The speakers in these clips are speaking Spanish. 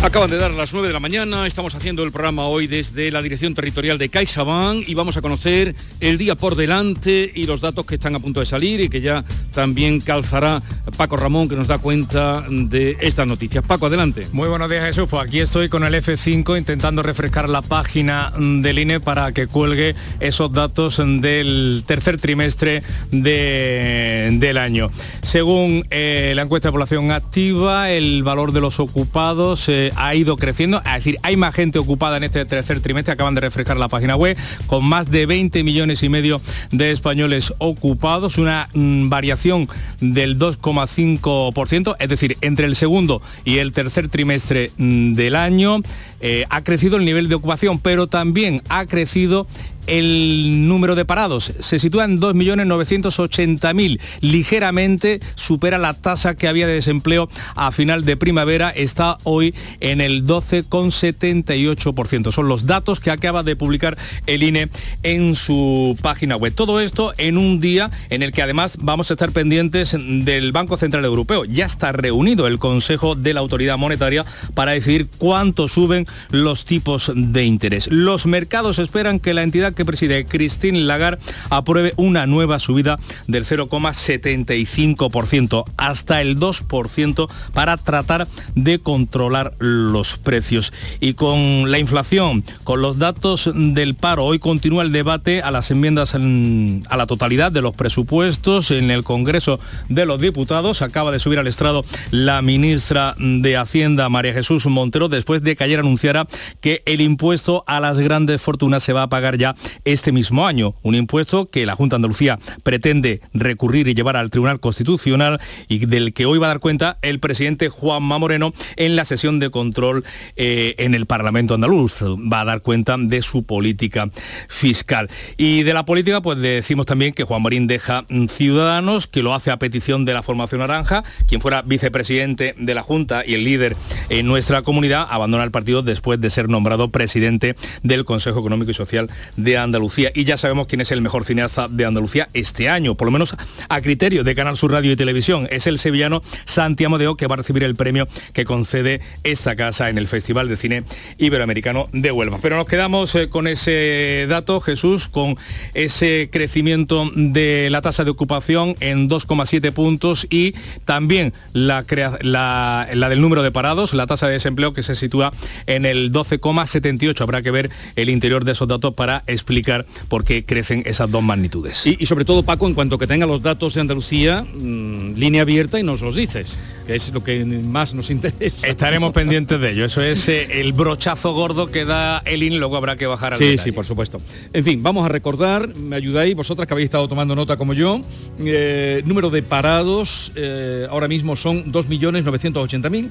Acaban de dar las 9 de la mañana, estamos haciendo el programa hoy desde la Dirección Territorial de CaixaBank y vamos a conocer el día por delante y los datos que están a punto de salir y que ya también calzará Paco Ramón que nos da cuenta de estas noticias. Paco, adelante. Muy buenos días Jesús, pues aquí estoy con el F5 intentando refrescar la página del INE para que cuelgue esos datos del tercer trimestre del año. Según eh, la encuesta de población activa, el valor de los ocupados... Eh, ha ido creciendo, es decir, hay más gente ocupada en este tercer trimestre, acaban de refrescar la página web, con más de 20 millones y medio de españoles ocupados, una mm, variación del 2,5%, es decir, entre el segundo y el tercer trimestre mm, del año eh, ha crecido el nivel de ocupación, pero también ha crecido el número de parados se sitúa en 2.980.000, ligeramente supera la tasa que había de desempleo a final de primavera, está hoy en el 12,78%. Son los datos que acaba de publicar el INE en su página web. Todo esto en un día en el que además vamos a estar pendientes del Banco Central Europeo. Ya está reunido el Consejo de la Autoridad Monetaria para decidir cuánto suben los tipos de interés. Los mercados esperan que la entidad que preside Christine Lagarde apruebe una nueva subida del 0,75% hasta el 2% para tratar de controlar los precios. Y con la inflación, con los datos del paro, hoy continúa el debate a las enmiendas a la totalidad de los presupuestos en el Congreso de los Diputados. Acaba de subir al estrado la ministra de Hacienda, María Jesús Montero, después de que ayer anunciara que el impuesto a las grandes fortunas se va a pagar ya este mismo año, un impuesto que la Junta de Andalucía pretende recurrir y llevar al Tribunal Constitucional y del que hoy va a dar cuenta el presidente Juanma Moreno en la sesión de control eh, en el Parlamento andaluz. Va a dar cuenta de su política fiscal. Y de la política, pues decimos también que Juan Marín deja Ciudadanos, que lo hace a petición de la formación naranja, quien fuera vicepresidente de la Junta y el líder en nuestra comunidad, abandona el partido después de ser nombrado presidente del Consejo Económico y Social de Andalucía. Y ya sabemos quién es el mejor cineasta de Andalucía este año, por lo menos a criterio de Canal Sur Radio y Televisión. Es el sevillano Santiago Deo que va a recibir el premio que concede esta casa en el Festival de Cine Iberoamericano de Huelva. Pero nos quedamos eh, con ese dato, Jesús, con ese crecimiento de la tasa de ocupación en 2,7 puntos y también la, la, la del número de parados, la tasa de desempleo que se sitúa en el 12,78. Habrá que ver el interior de esos datos para explicar por qué crecen esas dos magnitudes. Y, sobre todo, Paco, en cuanto que tenga los datos de Andalucía, mm, línea abierta y nos los dices, que es lo que más nos interesa. Estaremos pendientes de ello. Eso es eh, el brochazo gordo que da el IN, luego habrá que bajar al Sí, sí, por supuesto. En fin, vamos a recordar, me ayudáis, vosotras que habéis estado tomando nota como yo, eh, número de parados, eh, ahora mismo son 2.980.000.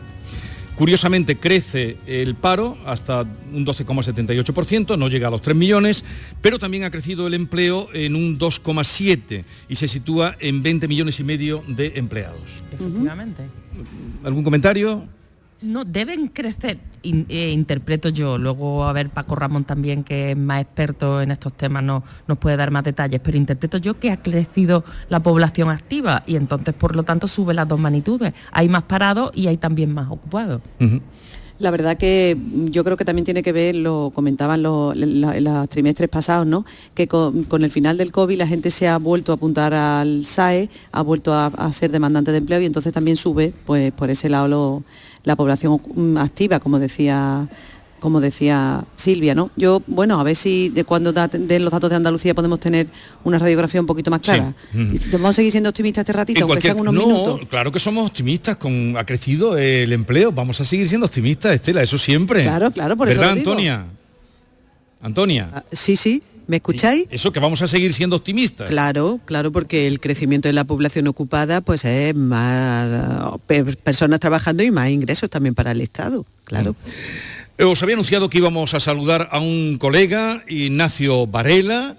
Curiosamente crece el paro hasta un 12,78%, no llega a los 3 millones, pero también ha crecido el empleo en un 2,7% y se sitúa en 20 millones y medio de empleados. Efectivamente. ¿Algún comentario? No, deben crecer, eh, interpreto yo. Luego, a ver, Paco Ramón también, que es más experto en estos temas, no, nos puede dar más detalles, pero interpreto yo que ha crecido la población activa y entonces, por lo tanto, sube las dos magnitudes. Hay más parados y hay también más ocupados. La verdad que yo creo que también tiene que ver, lo comentaban los, los trimestres pasados, ¿no? que con, el final del COVID la gente se ha vuelto a apuntar al SAE, ha vuelto a, a ser demandante de empleo y entonces también sube pues, por ese lado lo, la población activa, como decía como decía Silvia, ¿no? Yo, bueno, a ver si de cuando den los datos de Andalucía podemos tener una radiografía un poquito más clara. ¿Vamos a seguir siendo optimistas este ratito, aunque sean unos no, claro que somos optimistas, con ha crecido el empleo, vamos a seguir siendo optimistas, Estela, eso siempre. Claro, claro, por ¿verdad, eso lo Antonia? Antonia. Ah, sí, sí. ¿Me escucháis? Eso que vamos a seguir siendo optimistas. Claro, claro, porque el crecimiento de la población ocupada pues es más personas trabajando y más ingresos también para el Estado, claro. Mm. Os había anunciado que íbamos a saludar a un colega, Ignacio Varela.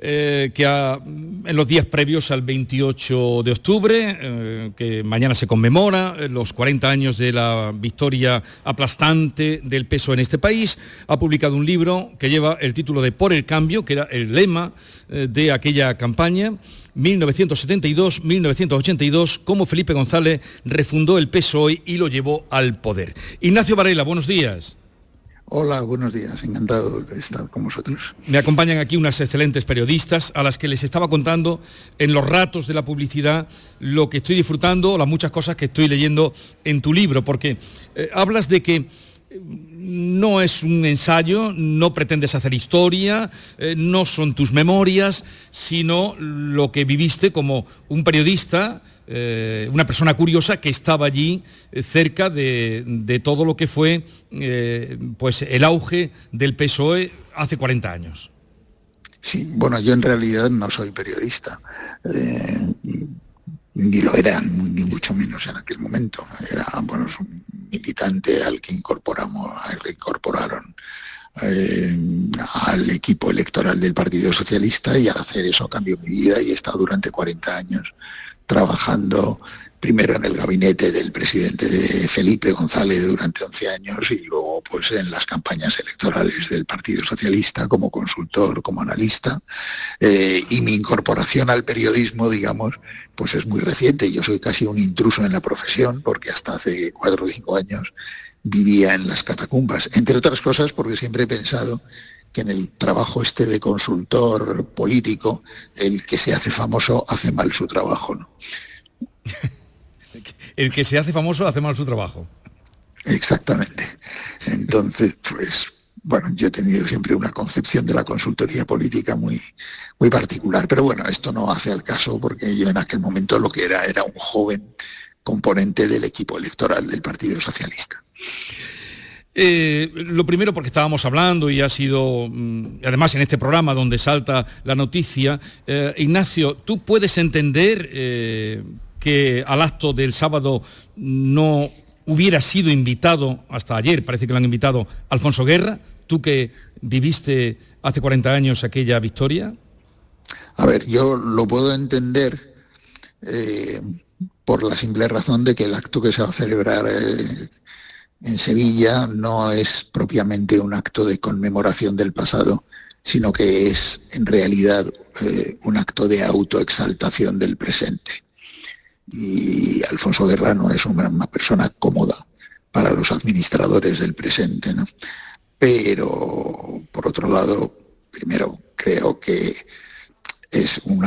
Eh, que en los días previos al 28 de octubre, eh, que mañana se conmemora eh, los 40 años de la victoria aplastante del peso en este país, ha publicado un libro que lleva el título de Por el cambio, que era el lema de aquella campaña 1972-1982, cómo Felipe González refundó el PSOE y lo llevó al poder. Ignacio Varela, buenos días. Hola, buenos días, encantado de estar con vosotros. Me acompañan aquí unas excelentes periodistas a las que les estaba contando en los ratos de la publicidad lo que estoy disfrutando, las muchas cosas que estoy leyendo en tu libro, porque eh, hablas de que eh, no es un ensayo, no pretendes hacer historia, eh, no son tus memorias, sino lo que viviste como un periodista eh, una persona curiosa que estaba allí eh, cerca de, todo lo que fue eh, pues el auge del PSOE hace 40 años. Sí, bueno, yo en realidad no soy periodista, ni lo era, ni mucho menos en aquel momento. Era bueno, un militante al que incorporamos, al que incorporaron al equipo electoral del Partido Socialista y al hacer eso cambió mi vida y he estado durante 40 años trabajando primero en el gabinete del presidente Felipe González durante 11 años y luego pues en las campañas electorales del Partido Socialista como consultor, como analista. Eh, y mi incorporación al periodismo, digamos, pues es muy reciente. Yo soy casi un intruso en la profesión porque hasta hace cuatro o cinco años vivía en las catacumbas, entre otras cosas porque siempre he pensado que en el trabajo este de consultor político, el que se hace famoso hace mal su trabajo. ¿no? el que se hace famoso hace mal su trabajo. Exactamente. Entonces, pues, bueno, yo he tenido siempre una concepción de la consultoría política muy, muy particular, pero bueno, esto no hace al caso porque yo en aquel momento lo que era era un joven componente del equipo electoral del Partido Socialista. Eh, lo primero porque estábamos hablando y ha sido, mm, además en este programa donde salta la noticia, eh, Ignacio, ¿tú puedes entender eh, que al acto del sábado no hubiera sido invitado, hasta ayer parece que lo han invitado, Alfonso Guerra, tú que viviste hace 40 años aquella victoria? A ver, yo lo puedo entender por la simple razón de que el acto que se va a celebrar en Sevilla no es propiamente un acto de conmemoración del pasado, sino que es en realidad eh, un acto de autoexaltación del presente. Y Alfonso Guerra no es una, persona cómoda para los administradores del presente. Pero, por otro lado, primero creo que es un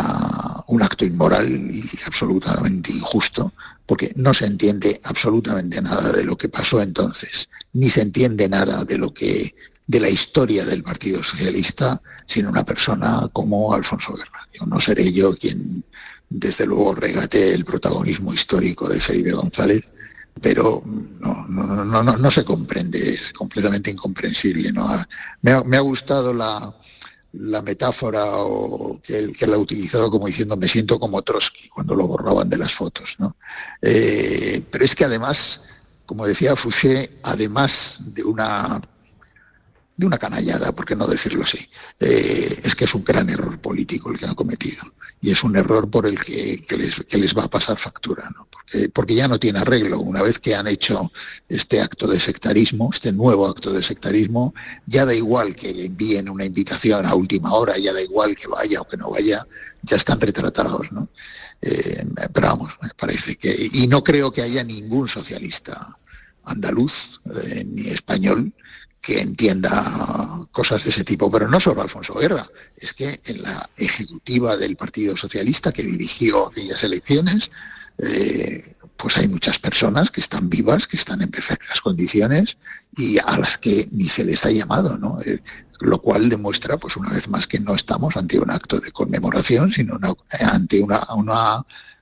acto inmoral y absolutamente injusto porque no se entiende absolutamente nada de lo que pasó entonces, ni se entiende nada de lo que de la historia del Partido Socialista sin una persona como Alfonso Guerra. No seré yo quien desde luego regate el protagonismo histórico de Felipe González, pero no, no, no, se comprende, es completamente incomprensible. ¿no? me ha gustado la, la metáfora o que él, que ha utilizado como diciendo me siento como Trotsky cuando lo borraban de las fotos. ¿no? Eh, pero es que además, como decía Fouché, además de una de una canallada, por qué no decirlo así, eh, es que es un gran error político el que ha cometido y es un error por el que, les, va a pasar factura, porque, porque ya no tiene arreglo. Una vez que han hecho este acto de sectarismo, este nuevo acto de sectarismo, ya da igual que le envíen una invitación a última hora, ya da igual que vaya o que no vaya, ya están retratados. ¿no? Eh, pero vamos, me parece que... Y no creo que haya ningún socialista andaluz eh, ni español que entienda cosas de ese tipo, pero no solo Alfonso Guerra, es que en la ejecutiva del Partido Socialista que dirigió aquellas elecciones, eh, pues hay muchas personas que están vivas, que están en perfectas condiciones y a las que ni se les ha llamado, ¿no? Eh, lo cual demuestra, pues una vez más, que no estamos ante un acto de conmemoración, sino ante una,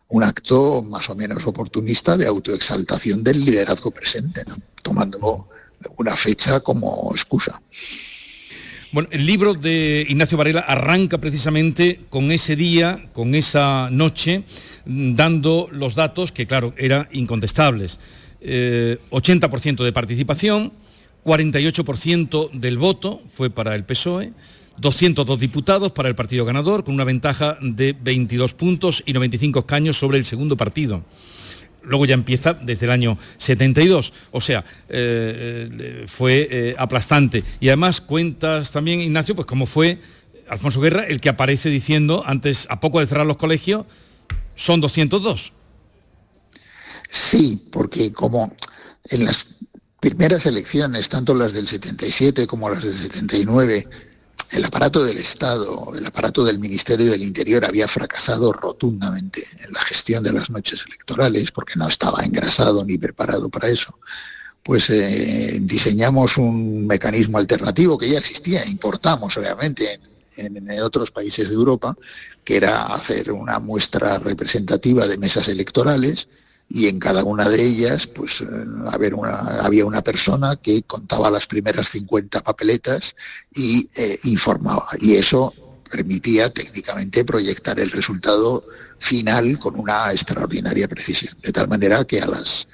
un acto más o menos oportunista de autoexaltación del liderazgo presente, ¿no? tomando una fecha como excusa. Bueno, el libro de Ignacio Varela arranca precisamente con ese día, con esa noche, dando los datos que, claro, eran incontestables. 80% eh, de participación, 48% del voto fue para el PSOE, 202 diputados para el partido ganador, con una ventaja de 22 puntos y 95 escaños sobre el segundo partido luego ya empieza desde el año 72. O sea, eh, eh, fue eh, aplastante. Y además cuentas también, Ignacio, pues cómo fue Alfonso Guerra el que aparece diciendo antes, a poco de cerrar los colegios, son 202. Sí, porque como en las primeras elecciones, tanto las del 77 como las del 79, el aparato del Estado, el aparato del Ministerio del Interior había fracasado rotundamente en la gestión de las noches electorales porque no estaba engrasado ni preparado para eso. Pues eh, diseñamos un mecanismo alternativo que ya existía, importamos obviamente en, en otros países de Europa, que era hacer una muestra representativa de mesas electorales y en cada una de ellas pues eh, había una persona que contaba las primeras 50 papeletas y eh, informaba. Y eso permitía técnicamente proyectar el resultado final con una extraordinaria precisión. De tal manera que a las,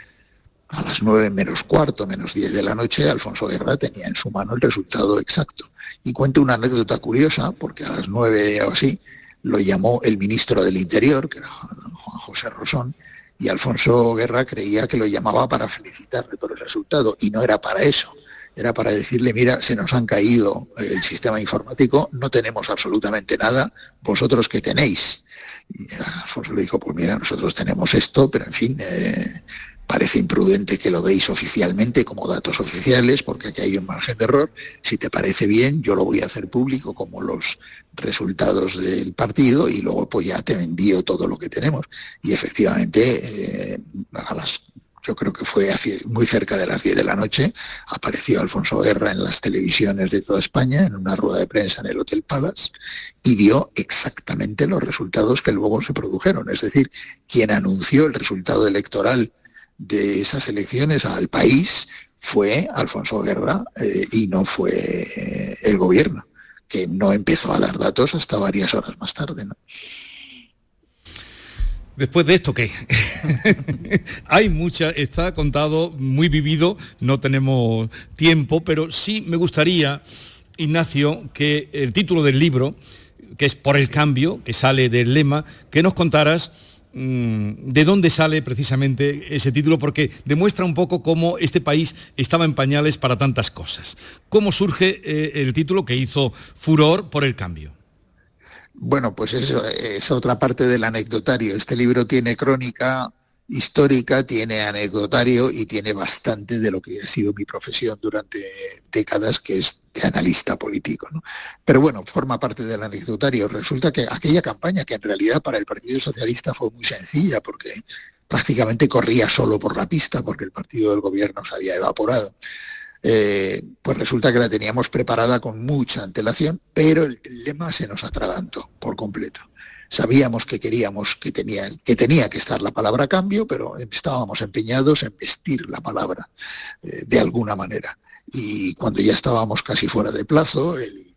a las 9 menos cuarto, menos 10 de la noche, Alfonso Guerra tenía en su mano el resultado exacto. Y cuento una anécdota curiosa, porque a las 9 o así lo llamó el ministro del Interior, que era Juan José Rosón, y Alfonso Guerra creía que lo llamaba para felicitarle por el resultado y no era para eso. Era para decirle, mira, se nos han caído el sistema informático, no tenemos absolutamente nada, vosotros que tenéis. Y Alfonso le dijo, pues mira, nosotros tenemos esto, pero en fin, eh, parece imprudente que lo deis oficialmente como datos oficiales, porque aquí hay un margen de error. Si te parece bien, yo lo voy a hacer público como los resultados del partido y luego pues ya te envío todo lo que tenemos. Y efectivamente, eh, yo creo que fue muy cerca de las 10 de la noche, apareció Alfonso Guerra en las televisiones de toda España, en una rueda de prensa en el Hotel Palace, y dio exactamente los resultados que luego se produjeron. Es decir, quien anunció el resultado electoral de esas elecciones al país fue Alfonso Guerra eh, y no fue eh, el gobierno que no empezó a dar datos hasta varias horas más tarde. Después de esto, ¿qué? Hay mucha, está contado, muy vivido, no tenemos tiempo, pero sí me gustaría, Ignacio, que el título del libro, que es Por el cambio, que sale del lema, que nos contaras de dónde sale precisamente ese título, porque demuestra un poco cómo este país estaba en pañales para tantas cosas. ¿Cómo surge eh, el título que hizo furor por el cambio? Bueno, pues eso es otra parte del anecdotario. Este libro tiene crónica, histórica, tiene anecdotario y tiene bastante de lo que ha sido mi profesión durante décadas, que es de analista político. Pero bueno, forma parte del anecdotario. Resulta que aquella campaña, que en realidad para el Partido Socialista fue muy sencilla, porque prácticamente corría solo por la pista, porque el partido del gobierno se había evaporado. Eh, pues resulta que la teníamos preparada con mucha antelación, pero el lema se nos atragantó por completo. Sabíamos que queríamos que tenía, que tenía que estar la palabra cambio, pero estábamos empeñados en vestir la palabra eh, de alguna manera. Y cuando ya estábamos casi fuera de plazo, el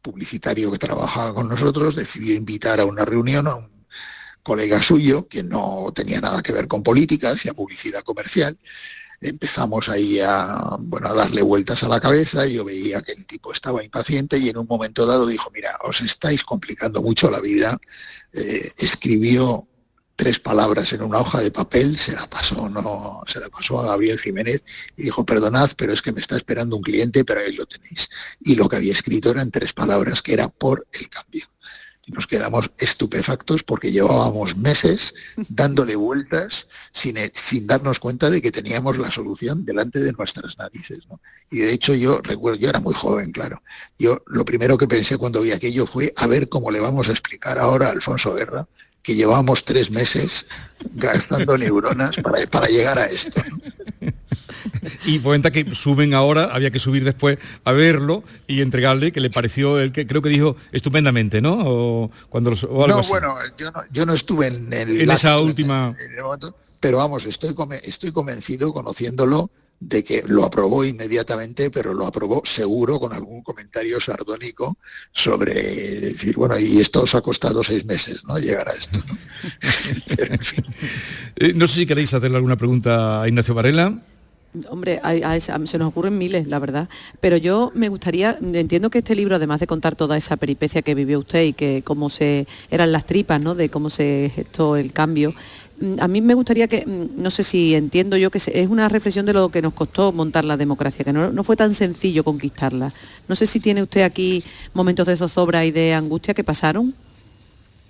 publicitario que trabajaba con nosotros decidió invitar a una reunión a un colega suyo que no tenía nada que ver con política, hacía publicidad comercial, empezamos ahí a, bueno, a darle vueltas a la cabeza y yo veía que el tipo estaba impaciente y en un momento dado dijo, mira, os estáis complicando mucho la vida. Eh, escribió tres palabras en una hoja de papel, se la pasó, no, se la pasó a Gabriel Jiménez y dijo, perdonad, pero es que me está esperando un cliente, pero ahí lo tenéis. Y lo que había escrito eran tres palabras, que era por el cambio y nos quedamos estupefactos porque llevábamos meses dándole vueltas sin, eh, sin, darnos cuenta de que teníamos la solución delante de nuestras narices. Y de hecho yo recuerdo, yo era muy joven, claro. Yo lo primero que pensé cuando vi aquello fue a ver cómo le vamos a explicar ahora a Alfonso Guerra que llevamos tres meses gastando neuronas para, para llegar a esto y cuenta que suben ahora, había que subir después a verlo y entregarle que le pareció el que creo que dijo estupendamente, ¿no? O cuando no, bueno, yo no, estuve en, el, en esa última pero vamos, estoy estoy convencido conociéndolo de que lo aprobó inmediatamente, pero lo aprobó seguro con algún comentario sardónico sobre decir, bueno, y esto os ha costado seis meses, ¿no? Llegar a esto. ¿no? Eh, no sé si queréis hacerle alguna pregunta a Ignacio Varela. Hombre, se nos ocurren miles, la verdad. Pero yo me gustaría, entiendo que este libro, además de contar toda esa peripecia que vivió usted y que cómo se eran las tripas, ¿no? De cómo se gestó el cambio, mm, a mí me gustaría que, mm, no sé si entiendo yo que es una reflexión de lo que nos costó montar la democracia, que no, fue tan sencillo conquistarla. No sé si tiene usted aquí momentos de zozobra y de angustia que pasaron.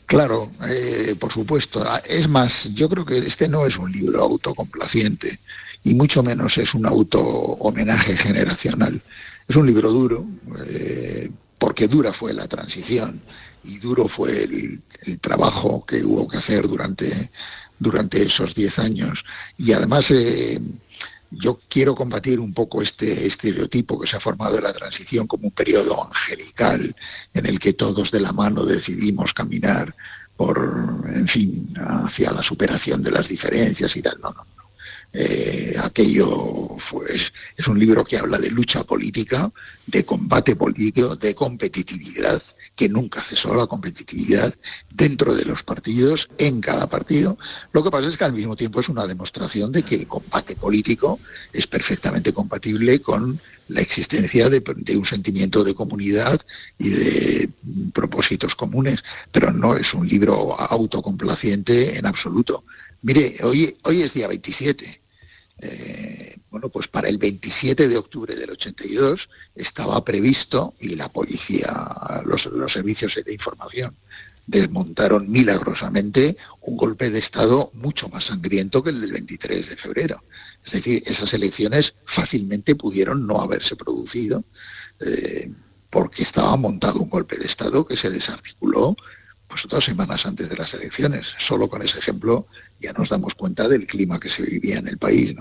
Claro, eh, por supuesto. Ah, es más, yo creo que este no es un libro autocomplaciente y mucho menos es un auto homenaje generacional. Es un libro duro, eh, porque dura fue la transición y duro fue el, trabajo que hubo que hacer durante, durante esos diez años. Y además eh, yo quiero combatir un poco este estereotipo que se ha formado de la transición como un periodo angelical en el que todos de la mano decidimos caminar por, en fin, hacia la superación de las diferencias y tal. No, eh, aquello fue, es, un libro que habla de lucha política, de combate político, de competitividad, que nunca cesó la competitividad dentro de los partidos, en cada partido. Lo que pasa es que al mismo tiempo es una demostración de que el combate político es perfectamente compatible con la existencia de, un sentimiento de comunidad y de propósitos comunes, pero no es un libro autocomplaciente en absoluto. Mire, hoy, hoy es día 27 eh, bueno, pues para el 27 de octubre del 82 estaba previsto, y la policía, los, servicios de información desmontaron milagrosamente un golpe de Estado mucho más sangriento que el del 23 de febrero. Es decir, esas elecciones fácilmente pudieron no haberse producido eh, porque estaba montado un golpe de Estado que se desarticuló pues dos semanas antes de las elecciones. Solo con ese ejemplo ya nos damos cuenta del clima que se vivía en el país.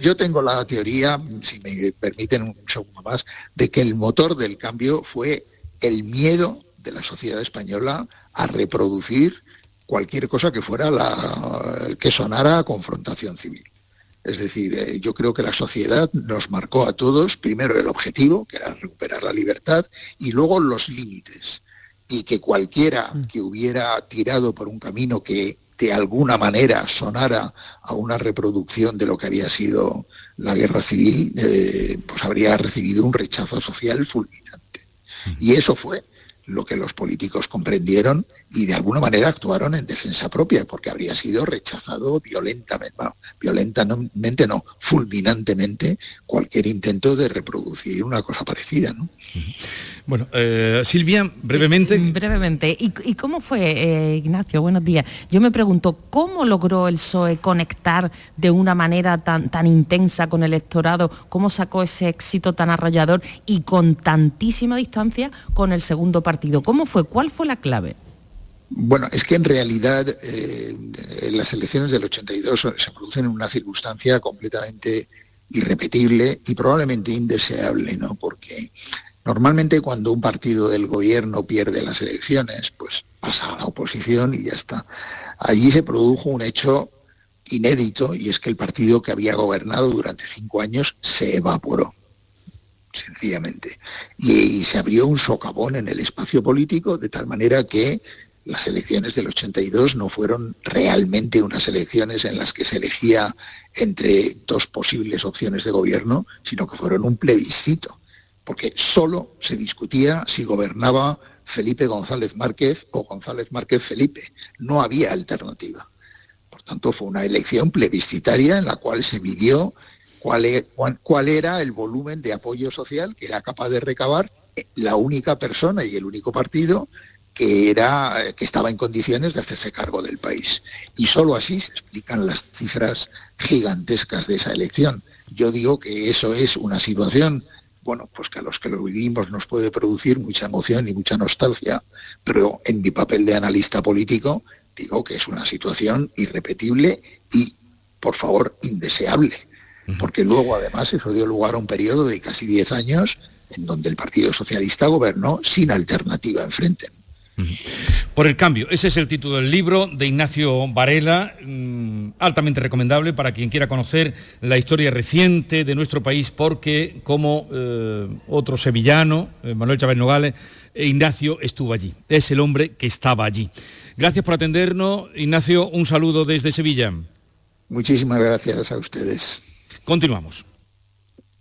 yo, tengo la teoría, si me permiten un segundo más, de que el motor del cambio fue el miedo de la sociedad española a reproducir cualquier cosa que fuera la que sonara a confrontación civil. Es decir, eh, yo creo que la sociedad nos marcó a todos primero el objetivo, que era recuperar la libertad, y luego los límites. Y que cualquiera mm. que hubiera tirado por un camino que de alguna manera sonara a una reproducción de lo que había sido la guerra civil, eh, pues habría recibido un rechazo social fulminante. Y eso fue lo que los políticos comprendieron y de alguna manera actuaron en defensa propia, porque habría sido rechazado violentamente, bueno, violentamente no, fulminantemente cualquier intento de reproducir una cosa parecida. ¿no? Bueno, eh, Silvia, brevemente. Brevemente. ¿Y, cómo fue, eh, Ignacio? Buenos días. Yo me pregunto, ¿cómo logró el PSOE conectar de una manera tan, tan intensa con el electorado? ¿Cómo sacó ese éxito tan arrollador y con tantísima distancia con el segundo partido? ¿Cómo fue? ¿Cuál fue la clave? Bueno, es que en realidad eh, las elecciones del 82 se producen en una circunstancia completamente irrepetible y probablemente indeseable, ¿no? Porque Normalmente cuando un partido del gobierno pierde las elecciones, pues pasa a la oposición y ya está. Allí se produjo un hecho inédito y es que el partido que había gobernado durante cinco años se evaporó, sencillamente. Y, se abrió un socavón en el espacio político de tal manera que las elecciones del 82 no fueron realmente unas elecciones en las que se elegía entre dos posibles opciones de gobierno, sino que fueron un plebiscito porque solo se discutía si gobernaba Felipe González Márquez o González Márquez Felipe. No había alternativa. Por tanto, fue una elección plebiscitaria en la cual se midió cuál, e, era el volumen de apoyo social que era capaz de recabar la única persona y el único partido que, era, que estaba en condiciones de hacerse cargo del país. Y solo así se explican las cifras gigantescas de esa elección. Yo digo que eso es una situación bueno, pues que a los que lo vivimos nos puede producir mucha emoción y mucha nostalgia, pero en mi papel de analista político digo que es una situación irrepetible y, por favor, indeseable, porque luego además eso dio lugar a un periodo de casi 10 años en donde el Partido Socialista gobernó sin alternativa enfrente. Por el cambio, ese es el título del libro de Ignacio Varela, mm, altamente recomendable para quien quiera conocer la historia reciente de nuestro país, porque como eh, otro sevillano, eh, Manuel Chávez Nogales, eh, Ignacio estuvo allí, es el hombre que estaba allí. Gracias por atendernos, Ignacio, un saludo desde Sevilla. Muchísimas gracias a ustedes. Continuamos.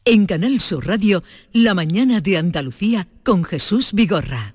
En Canal Sur Radio, La mañana de Andalucía con Jesús Vigorra.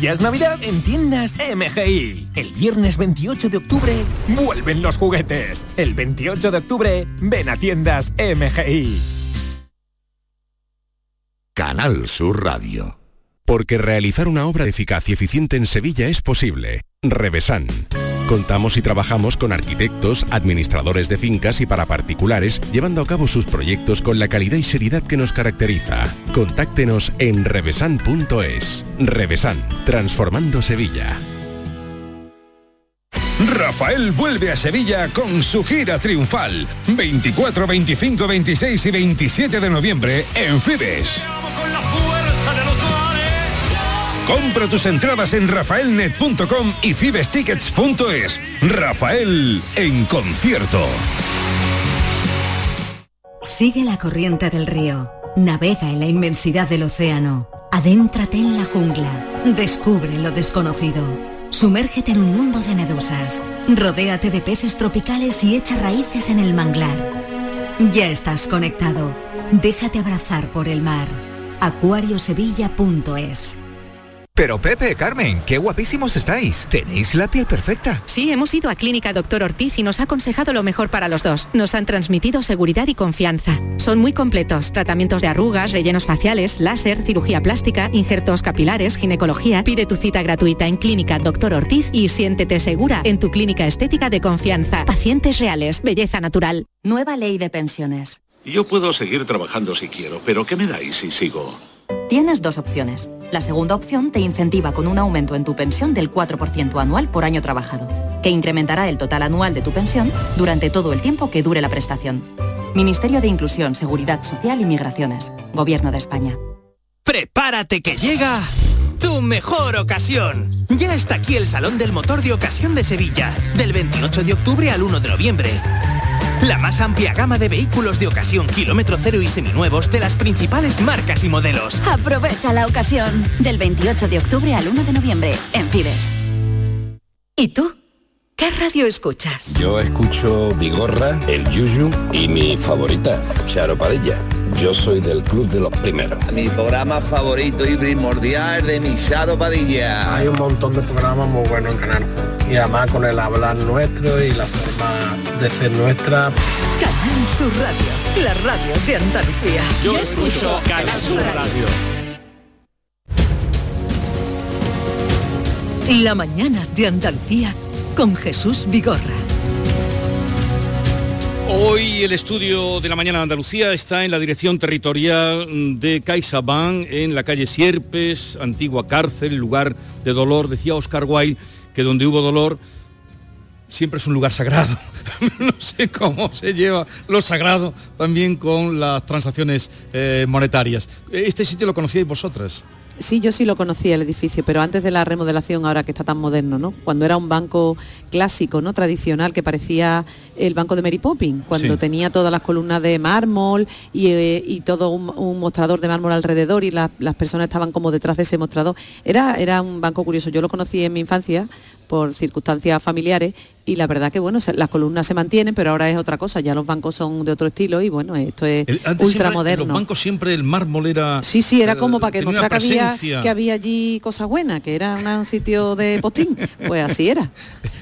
Ya es Navidad en tiendas MGI. El viernes 28 de octubre vuelven los juguetes. El 28 de octubre ven a tiendas MGI. Canal Sur Radio. Porque realizar una obra eficaz y eficiente en Sevilla es posible. Revesan. Contamos y trabajamos con arquitectos, administradores de fincas y para particulares, llevando a cabo sus proyectos con la calidad y seriedad que nos caracteriza. Contáctenos en revesan.es. Revesan, transformando Sevilla. Rafael vuelve a Sevilla con su gira triunfal. 24, 25, 26 y 27 de noviembre en Fibes. Compra tus entradas en rafaelnet.com y fibestickets.es. Rafael en concierto. Sigue la corriente del río. Navega en la inmensidad del océano. Adéntrate en la jungla. Descubre lo desconocido. Sumérgete en un mundo de medusas. Rodéate de peces tropicales y echa raíces en el manglar. Ya estás conectado. Déjate abrazar por el mar. acuariosevilla.es Pero Pepe, Carmen, qué guapísimos estáis. Tenéis la piel perfecta. Sí, hemos ido a Clínica Doctor Ortiz y nos ha aconsejado lo mejor para los dos. Nos han transmitido seguridad y confianza. Son muy completos. Tratamientos de arrugas, rellenos faciales, láser, cirugía plástica, injertos capilares, ginecología. Pide tu cita gratuita en Clínica Doctor Ortiz y siéntete segura en tu clínica estética de confianza. Pacientes reales, belleza natural. Nueva ley de pensiones. Yo puedo seguir trabajando si quiero, pero ¿qué me dais si sigo? Tienes dos opciones. La segunda opción te incentiva con un aumento en tu pensión del 4% anual por año trabajado, que incrementará el total anual de tu pensión durante todo el tiempo que dure la prestación. Ministerio de Inclusión, Seguridad Social y Migraciones. Gobierno de España. Prepárate que llega tu mejor ocasión. Ya está aquí el Salón del Motor de Ocasión de Sevilla, del 28 de octubre al 1 de noviembre. La más amplia gama de vehículos de ocasión kilómetro cero y seminuevos de las principales marcas y modelos. Aprovecha la ocasión del 28 de octubre al 1 de noviembre en Fides. ¿Y tú? ¿Qué radio escuchas? Yo escucho Vigorra, El Yuyu y mi favorita, Charo Padilla. Yo soy del club de los primeros. Mi programa favorito y primordial de mi Charo Padilla. Hay un montón de programas muy buenos en Canal y además con el hablar nuestro y la forma de ser nuestra. Canal Sur Radio, la radio de Andalucía. Yo, escucho Canal Sur Radio. La mañana de Andalucía con Jesús Vigorra. Hoy el estudio de la mañana de Andalucía está en la dirección territorial de CaixaBank, en la calle Sierpes, antigua cárcel, lugar de dolor. Decía Oscar Wilde que donde hubo dolor siempre es un lugar sagrado. no sé cómo se lleva lo sagrado también con las transacciones eh, monetarias. ¿Este sitio lo conocíais vosotras? Sí, yo sí lo conocía el edificio, pero antes de la remodelación, ahora que está tan moderno, ¿no? Cuando era un banco clásico, ¿no? Tradicional, que parecía el banco de Mary Poppins, cuando Sí. tenía todas las columnas de mármol y, eh, y todo un, un mostrador de mármol alrededor y la- las personas estaban como detrás de ese mostrador. Era, era un banco curioso. Yo lo conocí en mi infancia por circunstancias familiares y la verdad que bueno, las columnas se mantienen, pero ahora es otra cosa, ya los bancos son de otro estilo y bueno, esto es El- antes ultramoderno. Los bancos siempre el mármol era... Sí, sí, era eh, como para que demostrar que había, que había allí cosas buenas, que era una- un sitio de postín. Pues así era.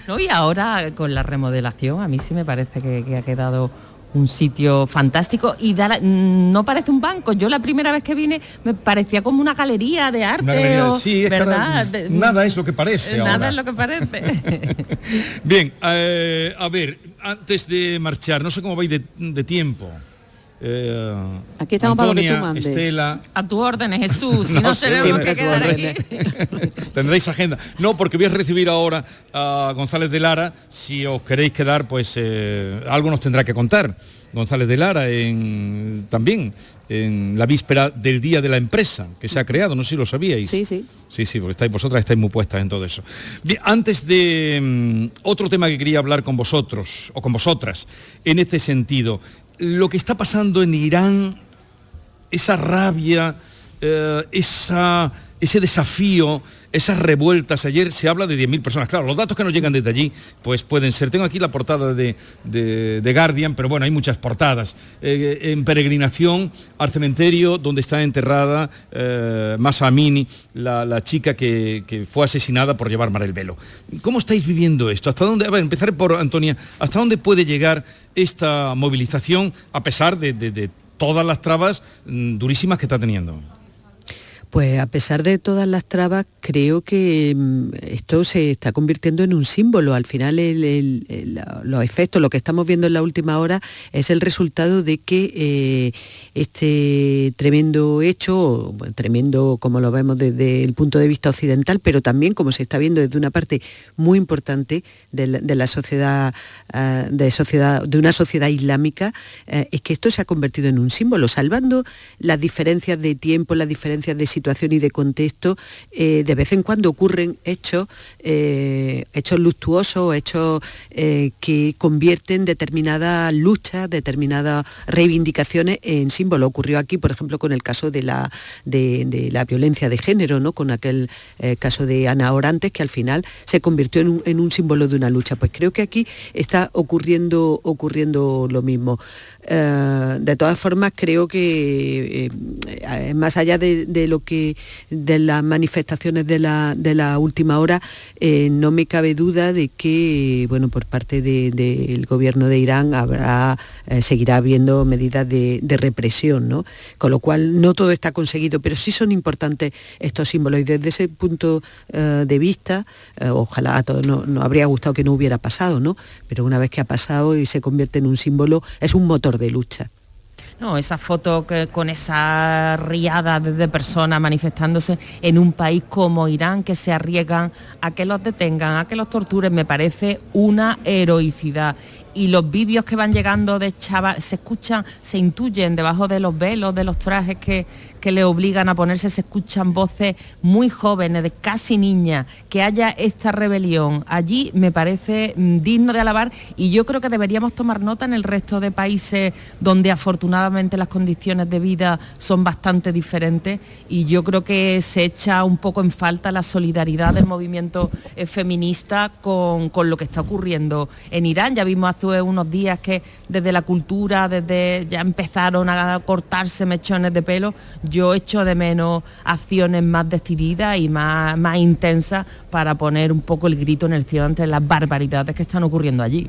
¿no? Y ahora con la remodelación a mí sí me parece que, que ha quedado un sitio fantástico y da la- mm, no parece un banco. Yo la primera vez que vine me parecía como una galería de arte. Una galería, o- sí, es ¿verdad? Nada es lo que parece Nada ahora. es lo que parece. Bien, eh, a ver, antes de marchar, no sé cómo vais de, de tiempo. Eh, Aquí estamos para lo que tú Antonia, mandes. Estela, A tu órdenes, Jesús, si No, no, tenemos que quedar aquí. tendréis agenda. No, porque voy a recibir ahora a González de Lara. Si os queréis quedar, pues eh, algo nos tendrá que contar. González de Lara en, también en la víspera del día de la empresa que se ha creado, no sé si lo sabíais. Sí, sí. Sí, sí, porque estáis, vosotras estáis muy puestas en todo eso. Bien, antes de mm, otro tema que quería hablar con vosotros o con vosotras, en este sentido, lo que está pasando en Irán, esa rabia, eh, esa, ese desafío, esas revueltas. Ayer se habla de 10.000 personas. Claro, los datos que nos llegan desde allí, pues pueden ser. Tengo aquí la portada de, de- Guardian, pero bueno, hay muchas portadas. Eh, en peregrinación al cementerio donde está enterrada eh, Masa Amini, la, chica que, fue asesinada por llevar mal el velo. ¿Cómo estáis viviendo esto? ¿Hasta dónde? A ver, empezaré por Antonia. ¿Hasta dónde puede llegar esta movilización a pesar de todas las trabas mm, durísimas que está teniendo? Pues a pesar de todas las trabas, creo que mm, esto se está convirtiendo en un símbolo. Al final los efectos, lo que estamos viendo en la última hora, es el resultado de que eh, este tremendo hecho, tremendo como lo vemos desde el punto de vista occidental, pero también como se está viendo desde una parte muy importante de la sociedad, ah, de sociedad, de una sociedad islámica, eh, es que esto se ha convertido en un símbolo, salvando las diferencias de tiempo, las diferencias de situación y de contexto, eh, de vez en cuando ocurren hechos, eh, hechos luctuosos, hechos eh, que convierten determinadas luchas, determinadas reivindicaciones en símbolo. Ocurrió aquí, por ejemplo, con el caso de la, de, la violencia de género, ¿no? con aquel eh, caso de Ana Orantes, que al final se convirtió en un, en un símbolo de una lucha. Pues creo que aquí está ocurriendo, ocurriendo lo mismo. De todas formas, creo que más allá de, de lo que de las manifestaciones de la, de la última hora, eh, no me cabe duda de que, bueno, por parte de- del gobierno de Irán habrá, eh, seguirá habiendo medidas de, represión, ¿no? Con lo cual no todo está conseguido, pero sí son importantes estos símbolos y desde ese punto eh, de vista, ojalá a todos no- nos habría gustado que no hubiera pasado, ¿no? Pero una vez que ha pasado y se convierte en un símbolo, es un motor de lucha. No, esa foto que, con esa riada de, personas manifestándose en un país como Irán que se arriesgan a que los detengan, a que los torturen, me parece una heroicidad. Y los vídeos que van llegando de chaval, se escuchan, se intuyen debajo de los velos, de los trajes que, que le obligan a ponerse, se escuchan voces muy jóvenes, de casi niñas, que haya esta rebelión allí me parece mm, digno de alabar y yo creo que deberíamos tomar nota en el resto de países donde afortunadamente las condiciones de vida son bastante diferentes y yo creo que se echa un poco en falta la solidaridad del movimiento eh, feminista con, con lo que está ocurriendo en Irán. Ya vimos hace unos días que desde la cultura, desde ya empezaron a cortarse mechones de pelo. Yo echo de menos acciones más decididas y más, más intensas para poner un poco el grito en el cielo ante las barbaridades que están ocurriendo allí.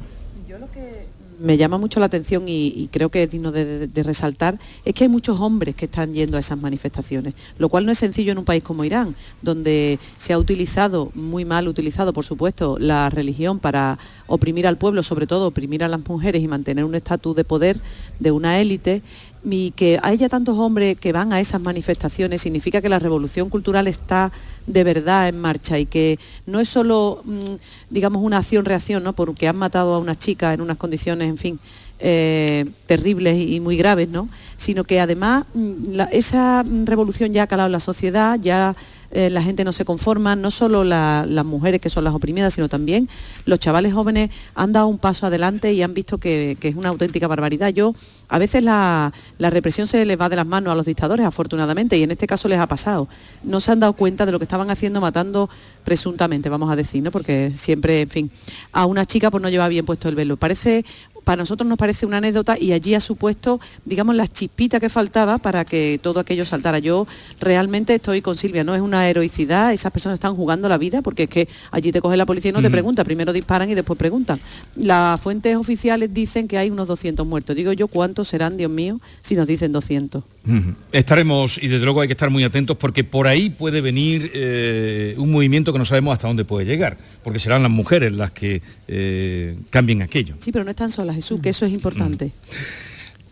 me llama mucho la atención y, creo que es digno de- de resaltar, es que hay muchos hombres que están yendo a esas manifestaciones, lo cual no es sencillo en un país como Irán, donde se ha utilizado, muy mal utilizado por supuesto, la religión para oprimir al pueblo, sobre todo oprimir a las mujeres y mantener un estatus de poder de una élite. Y que haya tantos hombres que van a esas manifestaciones significa que la revolución cultural está de verdad en marcha y que no es solo, mm, digamos, una acción-reacción, ¿no? Porque han matado a unas chicas en unas condiciones, en fin, eh, terribles y muy graves, ¿no? Sino que además mm, esa revolución ya ha calado en la sociedad, ya eh, la gente no se conforma, no solo la- las mujeres que son las oprimidas, sino también los chavales jóvenes han dado un paso adelante y han visto que, que es una auténtica barbaridad. Yo, a veces la, la represión se les va de las manos a los dictadores, afortunadamente, y en este caso les ha pasado. No se han dado cuenta de lo que estaban haciendo matando presuntamente, vamos a decir, ¿no? Porque siempre, en fin, a una chica por no llevar bien puesto el velo. Parece para nosotros nos parece una anécdota y allí ha supuesto, digamos, las chispitas que faltaba para que todo aquello saltara. Yo realmente estoy con Silvia, no es una heroicidad, esas personas están jugando la vida porque es que allí te coge la policía y no te pregunta, primero disparan y después preguntan. Las fuentes oficiales dicen que hay unos 200 muertos. Digo yo, ¿cuántos serán, Dios mío, si nos dicen 200? Ujú. Estaremos, y desde luego hay que estar muy atentos porque por ahí puede venir eh, un movimiento que no sabemos hasta dónde puede llegar, porque serán las mujeres las que eh, cambien aquello. Sí, pero no están solas, Jesús, que eso es importante.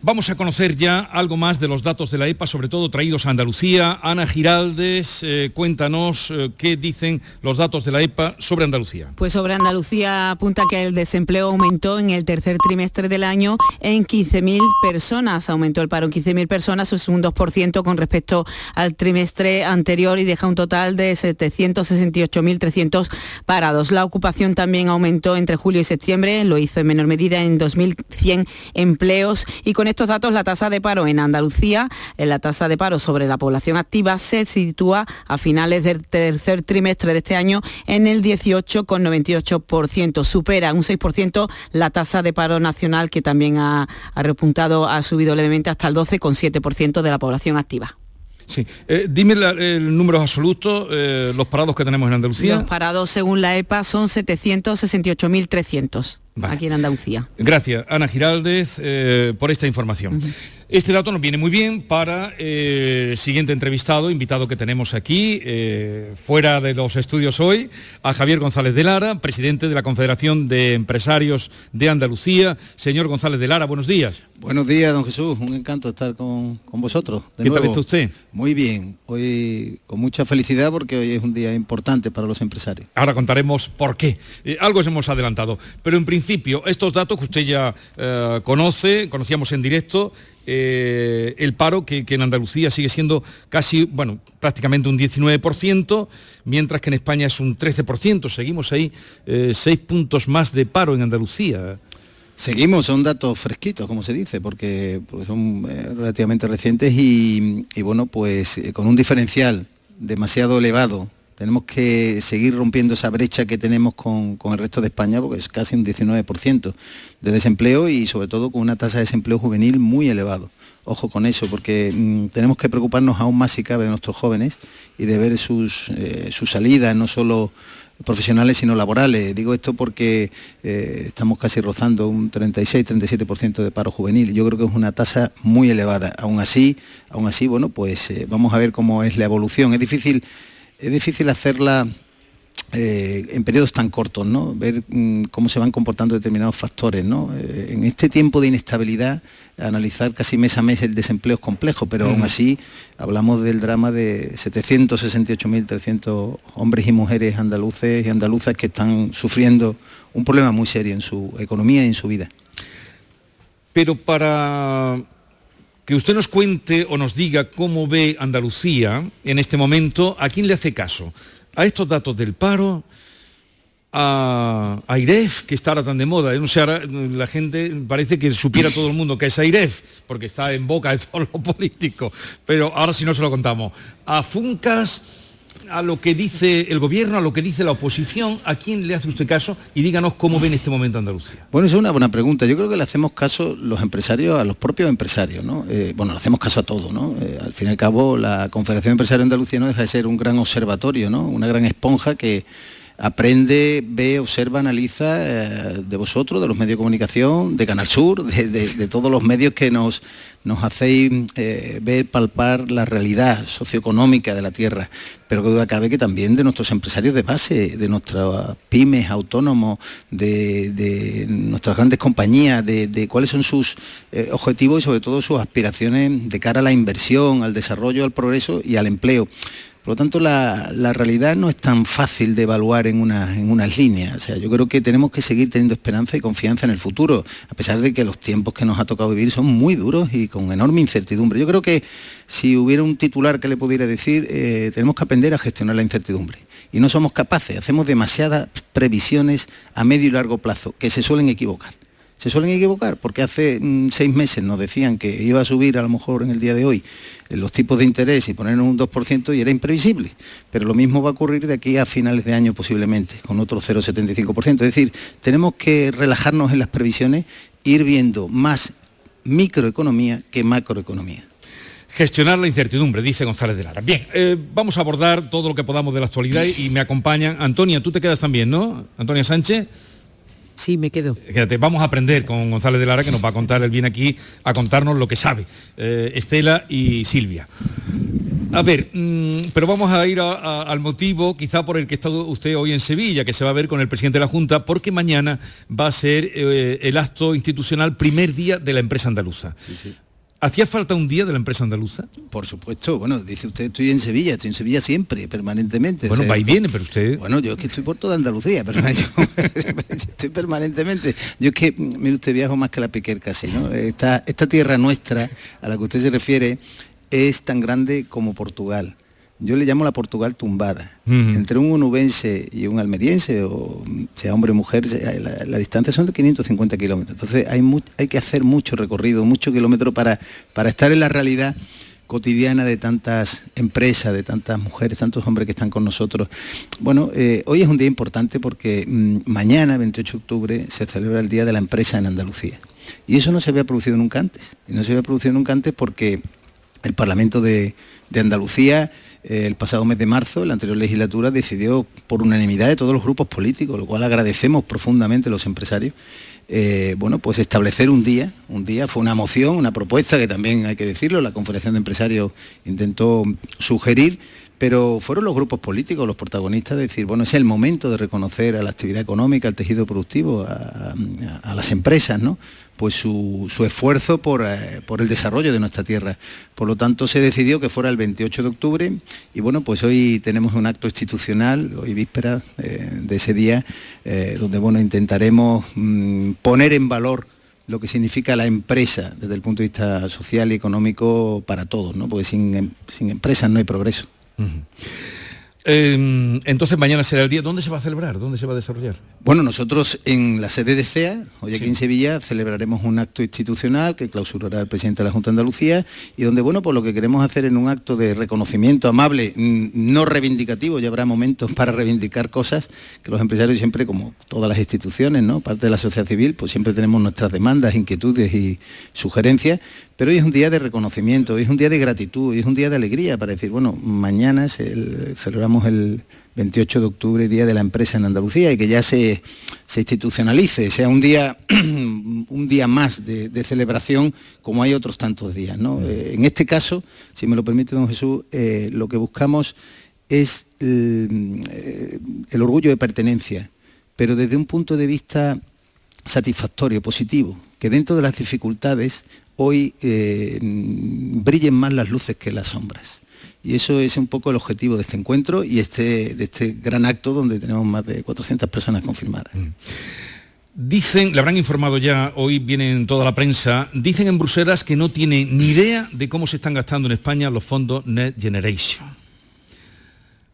Vamos a conocer ya algo más de los datos de la EPA, sobre todo traídos a Andalucía. Ana Giraldes, eh, cuéntanos eh, qué dicen los datos de la EPA sobre Andalucía. Pues sobre Andalucía apunta que el desempleo aumentó en el tercer trimestre del año en 15.000 personas. Aumentó el paro en 15.000 personas, es un 2% con respecto al trimestre anterior y deja un total de 768.300 parados. La ocupación también aumentó entre julio y septiembre, lo hizo en menor medida en 2.100 empleos y con estos datos, la tasa de paro en Andalucía, en la tasa de paro sobre la población activa, se sitúa a finales del tercer trimestre de este año en el 18,98%. Supera un 6% la tasa de paro nacional que también ha, repuntado, ha subido levemente hasta el 12,7% de la población activa. Sí. Eh, dime el número absoluto, eh, los parados que tenemos en Andalucía. Los parados, según la EPA, son 768.300 aquí en Andalucía. Gracias, Ana Giraldez, eh, por esta información. Este dato nos viene muy bien para el eh, siguiente entrevistado, invitado que tenemos aquí, eh, fuera de los estudios hoy, a Javier González de Lara, presidente de la Confederación de Empresarios de Andalucía. Señor González de Lara, buenos días. Buenos días, don Jesús. Un encanto estar con, vosotros. ¿Qué tal está usted? Muy bien. Hoy con mucha felicidad porque hoy es un día importante para los empresarios. Ahora contaremos por qué. Eh, algo hemos adelantado. Pero en principio, estos datos que usted ya conoce, conocíamos en directo, eh, el paro, que, en Andalucía sigue siendo casi, bueno, prácticamente un 19%, mientras que en España es un 13%. Seguimos ahí eh, seis puntos más de paro en Andalucía. Seguimos, son datos fresquitos, como se dice, porque, son eh, relativamente recientes y, bueno, pues con un diferencial demasiado elevado tenemos que seguir rompiendo esa brecha que tenemos con, con, el resto de España, porque es casi un 19% de desempleo y sobre todo con una tasa de desempleo juvenil muy elevado. Ojo con eso, porque mm, tenemos que preocuparnos aún más si cabe de nuestros jóvenes y de ver sus, eh, sus salidas, no solo profesionales sino laborales. Digo esto porque eh, estamos casi rozando un 36-37% de paro juvenil. Yo creo que es una tasa muy elevada. Aún así, aún así, bueno, pues eh, vamos a ver cómo es la evolución. Es difícil es difícil hacerla eh, en periodos tan cortos, ¿no? Ver mm, cómo se van comportando determinados factores, ¿no? Eh, en este tiempo de inestabilidad, analizar casi mes a mes el desempleo es complejo, pero aún así hablamos del drama de 768.300 hombres y mujeres andaluces y andaluzas que están sufriendo un problema muy serio en su economía y en su vida. Pero para que usted nos cuente o nos diga cómo ve Andalucía en este momento, ¿a quién le hace caso? ¿A estos datos del paro? a AIREF, que está ahora tan de moda. Ahora la gente parece que supiera todo el mundo que es AIREF, porque está en boca de todos los políticos, pero ahora sí no se lo contamos. A Funcas, a lo que dice el gobierno, a lo que dice la oposición, ¿a quién le hace usted caso? Y díganos cómo ven este momento Andalucía. Bueno, es una buena pregunta. Yo creo que le hacemos caso los empresarios, a los propios empresarios, ¿no? Eh, bueno, le hacemos caso a todo, ¿no? Eh, al fin y al cabo, la Confederación Empresaria Andalucía no deja de ser un gran observatorio, ¿no? Una gran esponja que aprende, ve, observa, analiza eh, de vosotros, de los medios de comunicación, de Canal Sur, de, todos los medios que nos, nos hacéis eh, ver, palpar la realidad socioeconómica de la tierra. Pero que duda cabe que también de nuestros empresarios de base, de nuestras pymes, autónomos, de, nuestras grandes compañías, de, cuáles son sus eh, objetivos y sobre todo sus aspiraciones de cara a la inversión, al desarrollo, al progreso y al empleo. Por lo tanto, la, realidad no es tan fácil de evaluar en, en unas líneas. O sea, yo creo que tenemos que seguir teniendo esperanza y confianza en el futuro, a pesar de que los tiempos que nos ha tocado vivir son muy duros y con enorme incertidumbre. Yo creo que si hubiera un titular que le pudiera decir, eh, tenemos que aprender a gestionar la incertidumbre. Y no somos capaces, hacemos demasiadas previsiones a medio y largo plazo, que se suelen equivocar se suelen equivocar, porque hace mm, seis meses nos decían que iba a subir a lo mejor en el día de hoy eh, los tipos de interés y ponernos un 2% y era imprevisible. Pero lo mismo va a ocurrir de aquí a finales de año posiblemente, con otro 0,75%. Es decir, tenemos que relajarnos en las previsiones, ir viendo más microeconomía que macroeconomía. Gestionar la incertidumbre, dice González de Lara. Bien, eh, vamos a abordar todo lo que podamos de la actualidad y me acompañan. Antonia, tú te quedas también, ¿no? Antonia Sánchez. Sí, me quedo. Quédate, vamos a aprender con González de Lara, que nos va a contar, él viene aquí a contarnos lo que sabe. Eh, Estela y Silvia. A ver, mm, pero vamos a ir a- a- al motivo quizá por el que está usted hoy en Sevilla, que se va a ver con el presidente de la Junta, porque mañana va a ser eh, el acto institucional primer día de la empresa andaluza. ¿Hacía falta un día de la empresa andaluza? Por supuesto, bueno, dice usted, estoy en Sevilla, estoy en Sevilla siempre, permanentemente. Bueno, O sea, va y viene, pero usted... Bueno, yo es que estoy por toda Andalucía, pero yo, yo estoy permanentemente. Yo es que, mire usted, viajo más que la Piquer casi, ¿no? Esta, esta tierra nuestra, a la que usted se refiere, es tan grande como Portugal. Yo le llamo la Portugal tumbada. Entre un onubense y un almeriense, o sea hombre o mujer, sea, la, la distancia son de 550 kilómetros. Entonces hay, hay que hacer mucho recorrido, mucho kilómetro para, para estar en la realidad cotidiana de tantas empresas, de tantas mujeres, tantos hombres que están con nosotros. Bueno, eh, hoy es un día importante porque mm, mañana, 28 de octubre, se celebra el Día de la Empresa en Andalucía. Y eso no se había producido nunca antes. Y no se había producido nunca antes porque el Parlamento de, de Andalucía, eh, el pasado mes de marzo, la anterior legislatura, decidió por unanimidad de todos los grupos políticos, lo cual agradecemos profundamente a los empresarios, eh, bueno, pues establecer un día, un día fue una moción, una propuesta que también hay que decirlo, la Confederación de Empresarios intentó sugerir, pero fueron los grupos políticos los protagonistas de decir, bueno, es el momento de reconocer a la actividad económica, al tejido productivo, a, a- a las empresas, ¿no? Pues su, su esfuerzo por, eh, por el desarrollo de nuestra tierra. Por lo tanto, se decidió que fuera el 28 de octubre y bueno, pues hoy tenemos un acto institucional, hoy víspera eh, de ese día, eh, donde bueno, intentaremos mm, poner en valor lo que significa la empresa desde el punto de vista social y económico para todos, ¿no? porque sin, em- sin empresas no hay progreso. Eh, entonces mañana será el día. ¿Dónde se va a celebrar? ¿Dónde se va a desarrollar? Bueno, nosotros en la sede de CEA, hoy aquí en Sevilla, celebraremos un acto institucional que clausurará el presidente de la Junta de Andalucía y donde, bueno, pues lo que queremos hacer en un acto de reconocimiento amable, no reivindicativo, ya habrá momentos para reivindicar cosas que los empresarios siempre, como todas las instituciones, ¿no? Parte de la sociedad civil, pues siempre tenemos nuestras demandas, inquietudes y sugerencias, pero hoy es un día de reconocimiento, hoy es un día de gratitud, hoy es un día de alegría para decir, bueno, mañana el- celebramos el 28 de octubre, Día de la Empresa en Andalucía, y que ya se, se institucionalice, sea un día, un día más de, de celebración como hay otros tantos días. ¿no? Eh, en este caso, si me lo permite don Jesús, eh, lo que buscamos es el, eh, el orgullo de pertenencia, pero desde un punto de vista satisfactorio, positivo, que dentro de las dificultades hoy eh, brillen más las luces que las sombras. Y eso es un poco el objetivo de este encuentro y este, de este gran acto donde tenemos más de 400 personas confirmadas. Dicen, le habrán informado ya, hoy viene en toda la prensa, dicen en Bruselas que no tienen ni idea de cómo se están gastando en España los fondos Net Generation.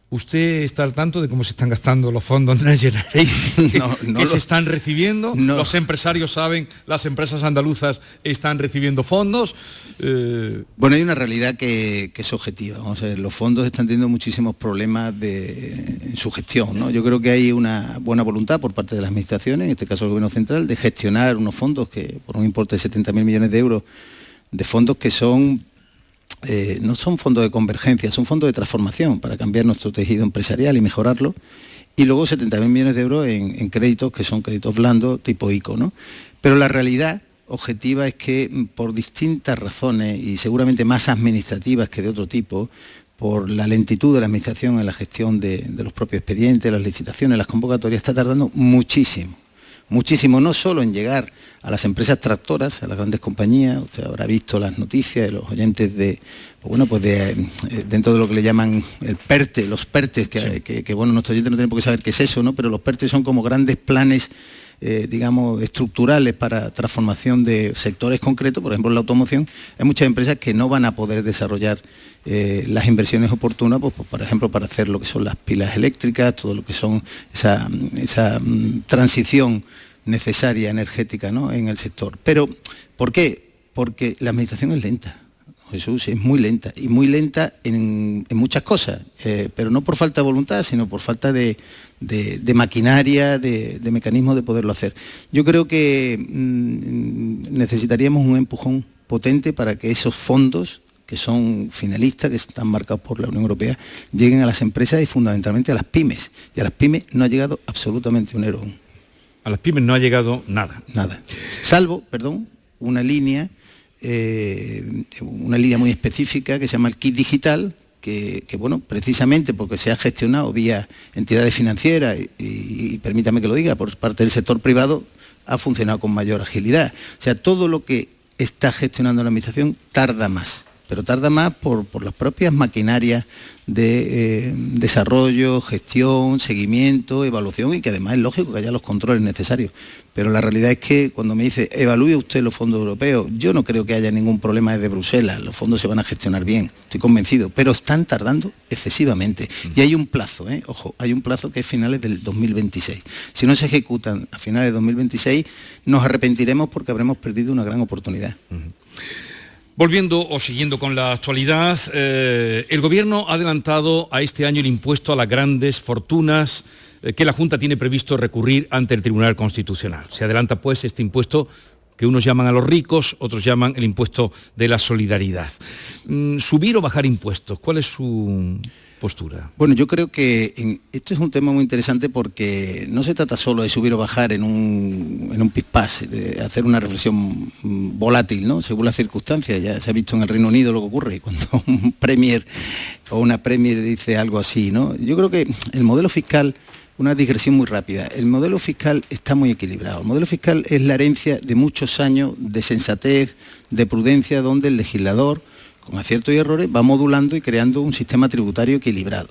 ¿Usted está al tanto de cómo se están gastando los fondos Next Generation? que, no que lo- se están recibiendo? No. Los empresarios saben, las empresas andaluzas están recibiendo fondos. Eh, Bueno, hay una realidad que, que es objetiva. Vamos a ver, los fondos están teniendo muchísimos problemas de, en su gestión. ¿no? Yo creo que hay una buena voluntad por parte de las administraciones, en este caso el Gobierno Central, de gestionar unos fondos que por un importe de 70.000 millones de euros, de fondos que son eh, no son fondos de convergencia, son fondos de transformación para cambiar nuestro tejido empresarial y mejorarlo. Y luego 70.000 millones de euros en, créditos que son créditos blandos tipo ICO. ¿no? Pero la realidad objetiva es que mm, por distintas razones y seguramente más administrativas que de otro tipo, por la lentitud de la administración en la gestión de los propios expedientes, las licitaciones, las convocatorias, está tardando muchísimo muchísimo, no solo en llegar a las empresas tractoras, a las grandes compañías, usted habrá visto las noticias de los oyentes de, pues bueno, pues de, eh, dentro de lo que le llaman el PERTE, los PERTES, que, que- que, bueno, nuestros oyentes no tienen por qué saber qué es eso, ¿no? Pero los PERTES son como grandes planes eh, digamos, estructurales para transformación de sectores concretos, por ejemplo, la automoción, hay muchas empresas que no van a poder desarrollar eh, las inversiones oportunas, pues, por ejemplo, para hacer lo que son las pilas eléctricas, todo lo que son esa, esa mm, transición necesaria energética ¿no? en el sector. Pero, ¿por qué? Porque la administración es lenta. Jesús, es muy lenta y muy lenta en, muchas cosas, eh, pero no por falta de voluntad, sino por falta de, de- de maquinaria, de, de mecanismos de poderlo hacer. Yo creo que mm, necesitaríamos un empujón potente para que esos fondos que son finalistas, que están marcados por la Unión Europea, lleguen a las empresas y fundamentalmente a las pymes. Y a las pymes no ha llegado absolutamente un euro. a las pymes no ha llegado nada. Nada. Salvo, perdón, una línea, eh, una línea muy específica que se llama el kit digital, que, bueno, precisamente porque se ha gestionado vía entidades financieras y, permítame que lo diga, por parte del sector privado, ha funcionado con mayor agilidad. O sea, todo lo que está gestionando la administración tarda más pero tarda más por, las propias maquinarias de eh, desarrollo, gestión, seguimiento, evaluación y que además es lógico que haya los controles necesarios. Pero la realidad es que cuando me dice, evalúe usted los fondos europeos, yo no creo que haya ningún problema desde Bruselas, los fondos se van a gestionar bien, estoy convencido, pero están tardando excesivamente. Y hay un plazo, ¿eh? ojo, hay un plazo que es finales del 2026. Si no se ejecutan a finales de 2026, nos arrepentiremos porque habremos perdido una gran oportunidad. Volviendo o siguiendo con la actualidad, eh, el Gobierno ha adelantado a este año el impuesto a las grandes fortunas eh, que la Junta tiene previsto recurrir ante el Tribunal Constitucional. Se adelanta pues este impuesto que unos llaman a los ricos, otros llaman el impuesto de la solidaridad. Mm, ¿Subir o bajar impuestos? ¿Cuál es su postura? Bueno, yo creo que esto es un tema muy interesante porque no se trata solo de subir o bajar en un, en un pispás, de hacer una reflexión volátil, ¿no? Según las circunstancias. Ya se ha visto en el Reino Unido lo que ocurre cuando un premier o una premier dice algo así, ¿no? Yo creo que el modelo fiscal una digresión muy rápida. El modelo fiscal está muy equilibrado. El modelo fiscal es la herencia de muchos años de sensatez, de prudencia, donde el legislador con aciertos y errores, va modulando y creando un sistema tributario equilibrado.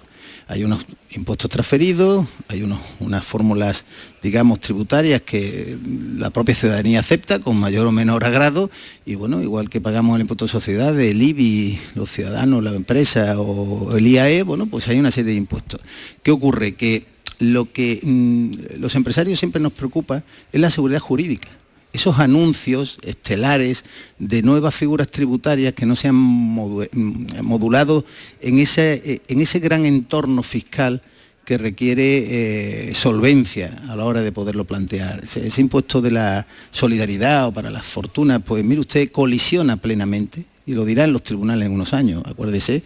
Hay unos impuestos transferidos, hay unas fórmulas, digamos, tributarias que la propia ciudadanía acepta con mayor o menor agrado y bueno, igual que pagamos el impuesto de sociedad, el IBI, los ciudadanos, la empresa o el IAE, bueno, pues hay una serie de impuestos. ¿Qué ocurre? Que lo que mm, los empresarios siempre nos preocupa es la seguridad jurídica esos anuncios estelares de nuevas figuras tributarias que no se han mm, modulado en ese, en ese gran entorno fiscal que requiere eh, solvencia a la hora de poderlo plantear. Ese, impuesto de la solidaridad o para las fortunas, pues mire usted, colisiona plenamente, y lo dirá en los tribunales en unos años, acuérdese,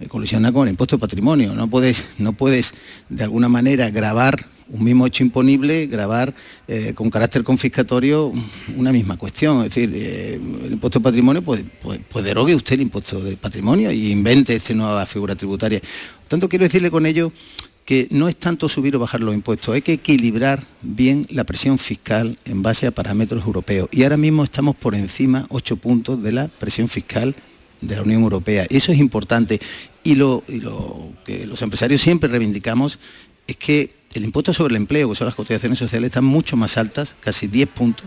eh, colisiona con el impuesto de patrimonio. No puedes, no puedes de alguna manera grabar un mismo hecho imponible, grabar eh, con carácter confiscatorio una misma cuestión. Es decir, eh, el impuesto de patrimonio, pues, pues, pues, derogue usted el impuesto de patrimonio y invente esta nueva figura tributaria. Tanto, quiero decirle con ello que no es tanto subir o bajar los impuestos, hay que equilibrar bien la presión fiscal en base a parámetros europeos. Y ahora mismo estamos por encima, ocho puntos, de la presión fiscal de la Unión Europea. Eso es importante. Y lo que los empresarios siempre reivindicamos es que el impuesto sobre el empleo, que son las cotizaciones sociales, están mucho más altas, casi 10 puntos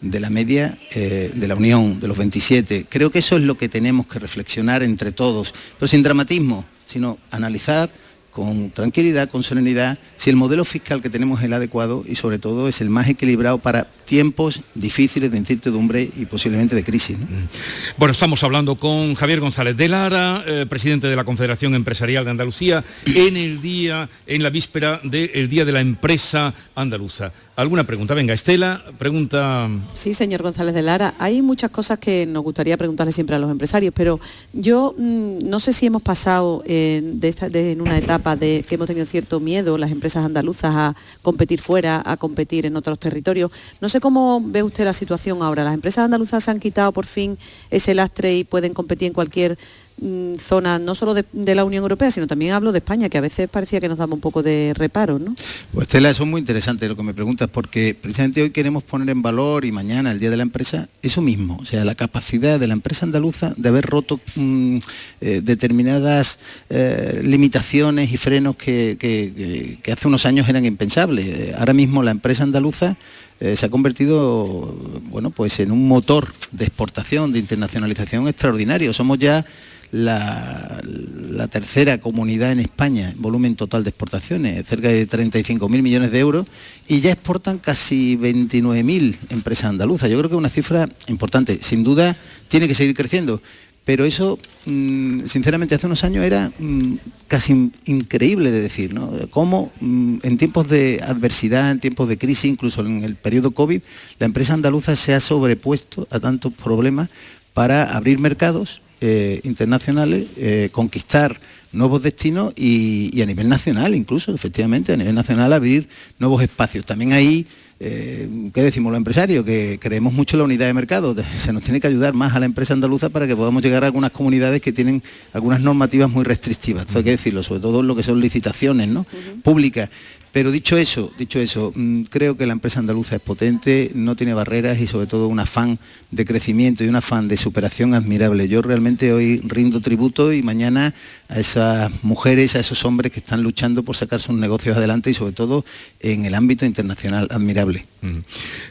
de la media eh, de la Unión, de los 27. Creo que eso es lo que tenemos que reflexionar entre todos, pero sin dramatismo, sino analizar con tranquilidad, con serenidad, si el modelo fiscal que tenemos es el adecuado y sobre todo es el más equilibrado para tiempos difíciles de incertidumbre y posiblemente de crisis. Mm. Bueno, estamos hablando con Javier González de Lara, eh, presidente de la Confederación Empresarial de Andalucía, en el día, en la víspera del Día de la Empresa Andaluza. ¿Alguna pregunta? Venga, Estela, pregunta... Sí, señor González de Lara, hay muchas cosas que nos gustaría preguntarle siempre a los empresarios, pero yo mm, no sé si hemos pasado en una etapa de que hemos tenido cierto miedo las empresas andaluzas a competir fuera, a competir en otros territorios. No sé cómo ve usted la situación ahora. ¿Las empresas andaluzas se han quitado por fin ese lastre y pueden competir en cualquier Mm, zona no solo de, la Unión Europea, sino también hablo de España, que a veces parecía que nos daba un poco de reparo, ¿no? Pues Estela, eso es muy interesante lo que me preguntas, porque precisamente hoy queremos poner en valor y mañana, el Día de la Empresa, eso mismo, o sea, la capacidad de la empresa andaluza de haber roto mm, eh, determinadas eh, limitaciones y frenos que, hace unos años eran impensables. Ahora mismo la empresa andaluza eh, se ha convertido bueno, pues en un motor de exportación, de internacionalización extraordinario. Somos ya la, tercera comunidad en España en volumen total de exportaciones, cerca de 35.000 millones de euros, y ya exportan casi 29.000 empresas andaluzas. Yo creo que es una cifra importante. Sin duda tiene que seguir creciendo, pero eso, mm, sinceramente, hace unos años era mm, casi increíble de decir, ¿no? Cómo mm, en tiempos de adversidad, en tiempos de crisis, incluso en el periodo COVID, la empresa andaluza se ha sobrepuesto a tantos problemas para abrir mercados eh, internacionales, eh, conquistar nuevos destinos y, a nivel nacional incluso, efectivamente, a nivel nacional abrir nuevos espacios. También ahí eh, ¿qué decimos los empresarios? Que creemos mucho en la unidad de mercado. Se nos tiene que ayudar más a la empresa andaluza para que podamos llegar a algunas comunidades que tienen algunas normativas muy restrictivas. Esto hay que decirlo, sobre todo en lo que son licitaciones ¿no? públicas. Pero dicho eso, dicho eso, mm, creo que la empresa andaluza es potente, no tiene barreras y sobre todo un afán de crecimiento y un afán de superación admirable. Yo realmente hoy rindo tributo y mañana a esas mujeres, a esos hombres que están luchando por sacar sus negocios adelante y sobre todo en el ámbito internacional admirable.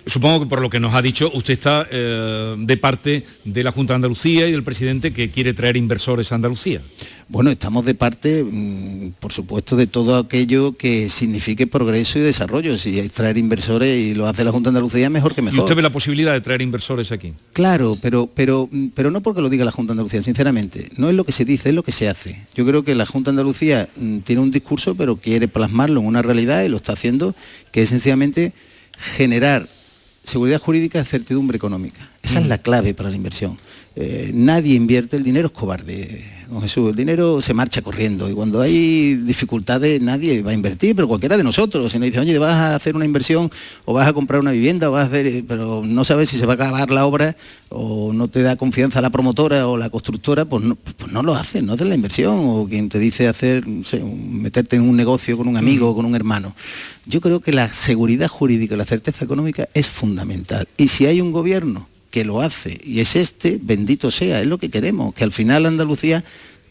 Supongo que por lo que nos ha dicho, usted está eh, de parte de la Junta de Andalucía y del presidente que quiere traer inversores a Andalucía. Bueno, estamos de parte, mm, por supuesto, de todo aquello que signifique progreso y desarrollo. Si hay traer inversores y lo hace la Junta de Andalucía, mejor que ¿Y mejor. usted ve la posibilidad de traer inversores aquí? Claro, pero, pero, mm, pero no porque lo diga la Junta de Andalucía, sinceramente. No es lo que se dice, es lo que se hace. Yo creo que la Junta de Andalucía mm, tiene un discurso, pero quiere plasmarlo en una realidad y lo está haciendo, que es sencillamente generar seguridad jurídica y certidumbre económica. Esa es la clave para la inversión. Eh, nadie invierte, el dinero es cobarde, don Jesús, el dinero se marcha corriendo y cuando hay dificultades nadie va a invertir, pero cualquiera de nosotros, si nos dice, oye, vas a hacer una inversión o vas a comprar una vivienda o vas a hacer, eh, pero no sabes si se va a acabar la obra o no te da confianza la promotora o la constructora, pues no, pues no lo haces, no haces la inversión o quien te dice hacer, no sé, meterte en un negocio con un amigo o con un hermano. Yo creo que la seguridad jurídica y la certeza económica es fundamental. Y si hay un gobierno que lo hace y es este, bendito sea, es lo que queremos, que al final Andalucía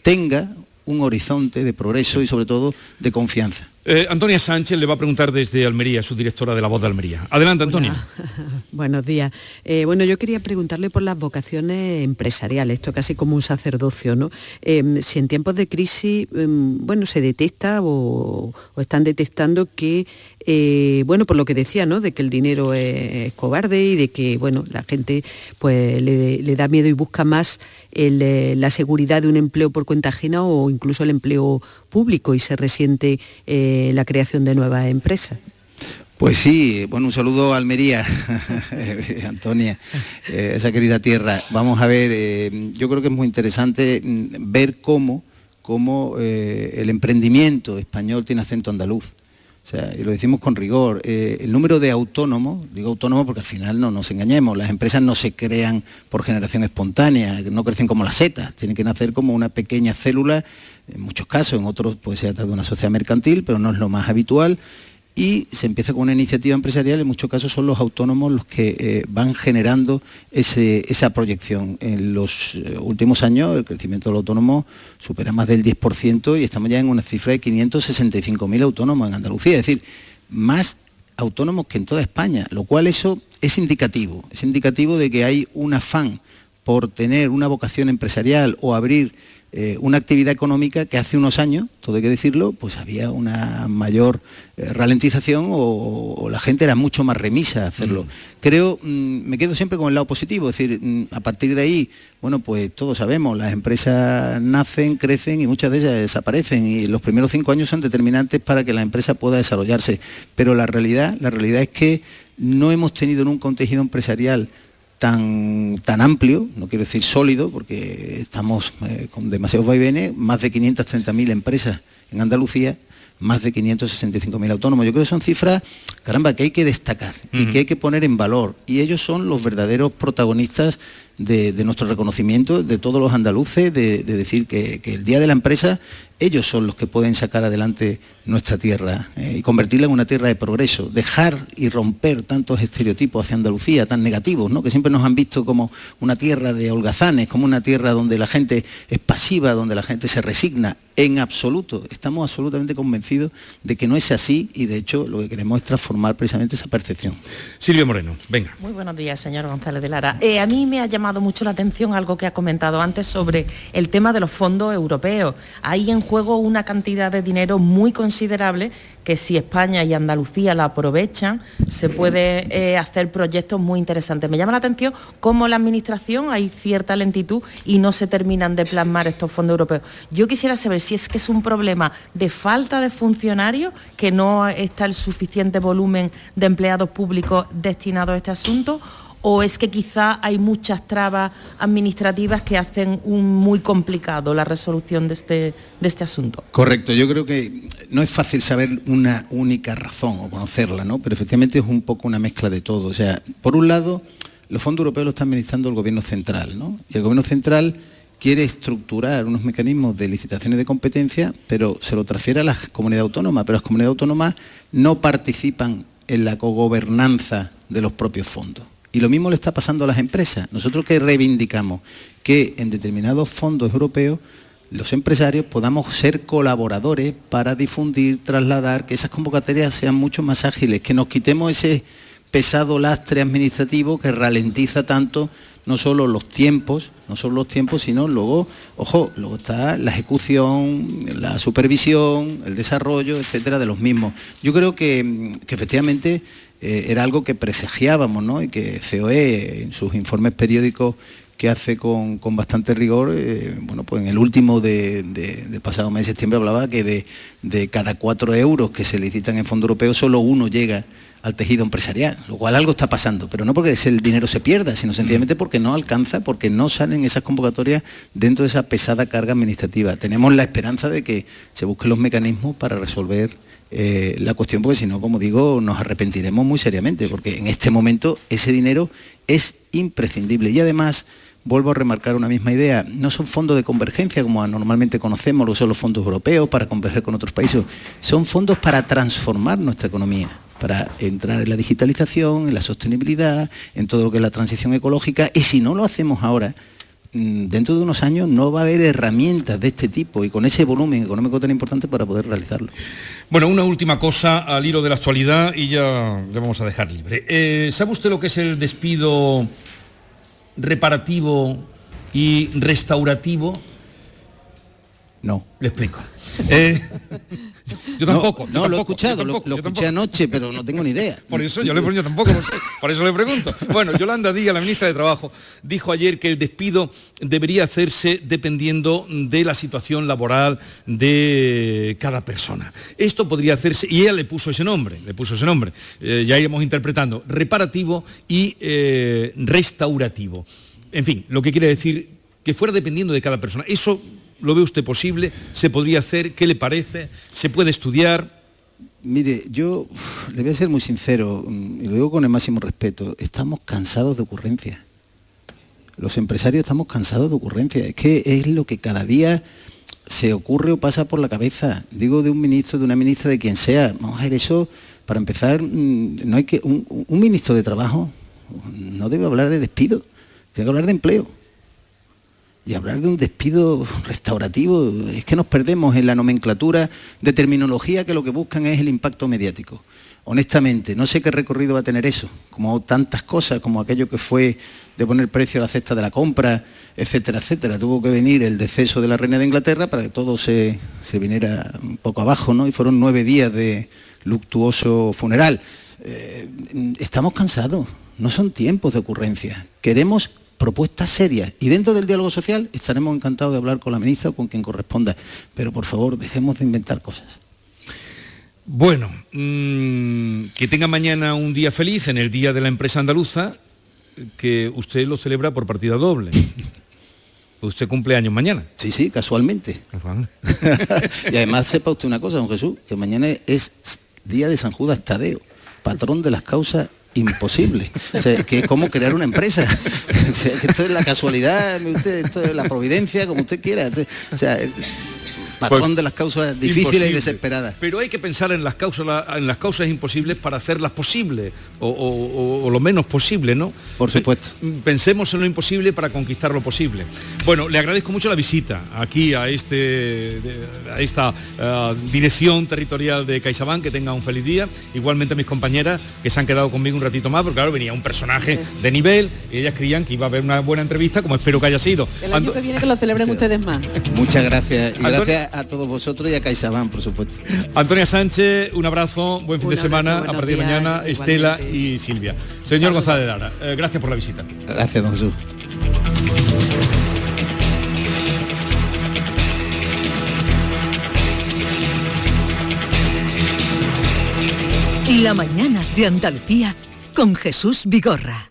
tenga un horizonte de progreso y sobre todo de confianza. Eh, Antonia Sánchez le va a preguntar desde Almería, su directora de la voz de Almería. Adelante, Antonia. Buenos días. Eh, bueno, yo quería preguntarle por las vocaciones empresariales, esto casi como un sacerdocio, ¿no? Eh, si en tiempos de crisis, eh, bueno, se detecta o, o están detectando que, eh, bueno, por lo que decía, ¿no? De que el dinero es, cobarde y de que, bueno, la gente pues le, da miedo y busca más eh, la seguridad de un empleo por cuenta ajena o incluso el empleo público y se resiente eh, la creación de nuevas empresas. Pues sí, bueno, un saludo a Almería, Antonia, esa querida tierra. Vamos a ver, yo creo que es muy interesante mm, ver cómo, cómo el emprendimiento español tiene acento andaluz. O sea, y lo decimos con rigor. eh, el número de autónomos, digo autónomos porque al final no nos engañemos, las empresas no se crean por generación espontánea, no crecen como las setas, tienen que nacer como una pequeña célula, en muchos casos, en otros puede ser de una sociedad mercantil, pero no es lo más habitual y se empieza con una iniciativa empresarial, en muchos casos son los autónomos los que eh, van generando ese- esa proyección. En los eh, últimos años el crecimiento del autónomo supera más del 10% y estamos ya en una cifra de 565.000 autónomos en Andalucía, es decir, más autónomos que en toda España, lo cual eso es indicativo, es indicativo de que hay un afán por tener una vocación empresarial o abrir eh, una actividad económica que hace unos años, todo hay que decirlo, pues había una mayor eh, ralentización o, o la gente era mucho más remisa a hacerlo. Creo, mm, me quedo siempre con el lado positivo, es decir, mm, a partir de ahí, bueno, pues todos sabemos, las empresas nacen, crecen y muchas de ellas desaparecen y los primeros cinco años son determinantes para que la empresa pueda desarrollarse. Pero la realidad, la realidad es que no hemos tenido nunca un tejido empresarial tan, tan amplio, no quiero decir sólido, porque estamos eh, con demasiados vaivenes, más de 530.000 empresas en Andalucía, más de 565.000 autónomos. Yo creo que son cifras, caramba, que hay que destacar y que hay que poner en valor. Y ellos son los verdaderos protagonistas de, de nuestro reconocimiento, de todos los andaluces, de, de decir que, que el Día de la Empresa, ellos son los que pueden sacar adelante nuestra tierra eh, y convertirla en una tierra de progreso, dejar y romper tantos estereotipos hacia Andalucía tan negativos, ¿no? que siempre nos han visto como una tierra de holgazanes, como una tierra donde la gente es pasiva, donde la gente se resigna. En absoluto, estamos absolutamente convencidos de que no es así y de hecho lo que queremos es transformar precisamente esa percepción. Silvia Moreno, venga. Muy buenos días, señor González de Lara. Eh, a mí me ha llamado mucho la atención algo que ha comentado antes sobre el tema de los fondos europeos. Hay en juego una cantidad de dinero muy considerable que si España y Andalucía la aprovechan, se puede eh, hacer proyectos muy interesantes. Me llama la atención cómo la Administración hay cierta lentitud y no se terminan de plasmar estos fondos europeos. Yo quisiera saber si es que es un problema de falta de funcionarios, que no está el suficiente volumen de empleados públicos destinados a este asunto, o es que quizá hay muchas trabas administrativas que hacen muy complicado la resolución de este, de este asunto. Correcto, yo creo que no es fácil saber una única razón o conocerla, ¿no? Pero efectivamente es un poco una mezcla de todo. O sea, por un lado, los fondos europeos los está administrando el gobierno central, ¿no? Y el gobierno central quiere estructurar unos mecanismos de licitaciones de competencia, pero se lo transfiere a las comunidades autónomas, pero las comunidades autónomas no participan en la cogobernanza de los propios fondos. Y lo mismo le está pasando a las empresas. Nosotros que reivindicamos que en determinados fondos europeos los empresarios podamos ser colaboradores para difundir, trasladar, que esas convocatorias sean mucho más ágiles, que nos quitemos ese pesado lastre administrativo que ralentiza tanto no solo los tiempos, no solo los tiempos, sino luego, ojo, luego está la ejecución, la supervisión, el desarrollo, etcétera, de los mismos. Yo creo que, que efectivamente eh, era algo que presagiábamos, ¿no? Y que COE en sus informes periódicos que hace con, con bastante rigor, eh, bueno, pues en el último de- de- del pasado mes de septiembre hablaba que de, de cada cuatro euros que se licitan en fondo europeo, solo uno llega al tejido empresarial, lo cual algo está pasando, pero no porque el dinero se pierda, sino sencillamente porque no alcanza, porque no salen esas convocatorias dentro de esa pesada carga administrativa. Tenemos la esperanza de que se busquen los mecanismos para resolver eh, la cuestión, porque si no, como digo, nos arrepentiremos muy seriamente, porque en este momento ese dinero es imprescindible. Y además, vuelvo a remarcar una misma idea, no son fondos de convergencia como normalmente conocemos, lo son los fondos europeos para converger con otros países, son fondos para transformar nuestra economía para entrar en la digitalización, en la sostenibilidad, en todo lo que es la transición ecológica, y si no lo hacemos ahora, dentro de unos años no va a haber herramientas de este tipo y con ese volumen económico tan importante para poder realizarlo. Bueno, una última cosa al hilo de la actualidad y ya le vamos a dejar libre. Eh, ¿Sabe usted lo que es el despido reparativo y restaurativo? No. Le explico. Eh, yo tampoco. No, yo lo he escuchado, lo, escuché anoche, pero no tengo ni idea. Por eso yo, le, yo tampoco lo sé, por eso le pregunto. Bueno, Yolanda Díaz, la ministra de Trabajo, dijo ayer que el despido debería hacerse dependiendo de la situación laboral de cada persona. Esto podría hacerse, y ella le puso ese nombre, le puso ese nombre, eh, ya iremos interpretando, reparativo y eh, restaurativo. En fin, lo que quiere decir que fuera dependiendo de cada persona. ¿Eso lo ve usted posible? ¿Se podría hacer? ¿Qué le parece? ¿Se puede estudiar? Mire, yo le voy a ser muy sincero, mm, y lo digo con el máximo respeto, estamos cansados de ocurrencias. Los empresarios estamos cansados de ocurrencias. Es que es lo que cada día se ocurre o pasa por la cabeza. Digo de un ministro, de una ministra, de quien sea. Vamos a ver eso, para empezar, mm, no hay que. Un, un ministro de trabajo no debe hablar de despido, tiene que hablar de empleo. Y hablar de un despido restaurativo, es que nos perdemos en la nomenclatura de terminología que lo que buscan es el impacto mediático. Honestamente, no sé qué recorrido va a tener eso, como tantas cosas, como aquello que fue de poner precio a la cesta de la compra, etcétera, etcétera. Tuvo que venir el deceso de la reina de Inglaterra para que todo se, se viniera un poco abajo, ¿no? Y fueron nueve días de luctuoso funeral. Eh, estamos cansados, no son tiempos de ocurrencia. Queremos propuestas serias y dentro del diálogo social estaremos encantados de hablar con la ministra o con quien corresponda, pero por favor dejemos de inventar cosas. Bueno, mm, que tenga mañana un día feliz en el Día de la Empresa Andaluza, que usted lo celebra por partida doble. Usted cumple años mañana. Sí, sí, casualmente. y además sepa usted una cosa, don Jesús, que mañana es día de San Judas Tadeo, patrón de las causas imposibles. O sea, que es como crear una empresa. Que esto es la casualidad, usted, esto es la providencia, como usted quiera. O sea, patrón Pues, de las causas difíciles y desesperadas. Pero hay que pensar en las causas, en las causas imposibles para hacerlas posibles, o, o- o- o lo menos posible, ¿no? Por supuesto. Pensemos en lo imposible para conquistar lo posible. Bueno, le agradezco mucho la visita aquí a, este, a esta eh, dirección territorial de CaixaBank, que tenga un feliz día. Igualmente a mis compañeras que se han quedado conmigo un ratito más, porque claro, venía un personaje de nivel y ellas creían que iba a haber una buena entrevista, como espero que haya sido. El año que viene que lo celebren ustedes más. Muchas gracias. Y gracias a todos vosotros y a CaixaBank, por supuesto. Antonia Sánchez, un abrazo, buen fin Un de semana, abrazo, a partir de mañana, Estela y Silvia. Señor González Lara, eh, gracias por la visita. Gracias, don Jesús. La mañana de Andalucía con Jesús Vigorra.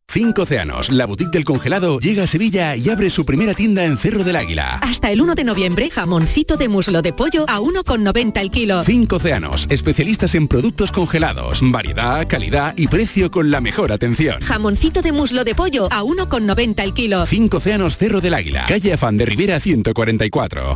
Cinco Océanos, la boutique del congelado, llega a Sevilla y abre su primera tienda en Cerro del Águila. Hasta el 1 de noviembre, jamoncito de muslo de pollo a 1,90 el kilo. Cinco Océanos, especialistas en productos congelados, variedad, calidad y precio con la mejor atención. Jamoncito de muslo de pollo a 1,90 el kilo. Cinco Océanos Cerro del Águila, calle Afán de Rivera 144.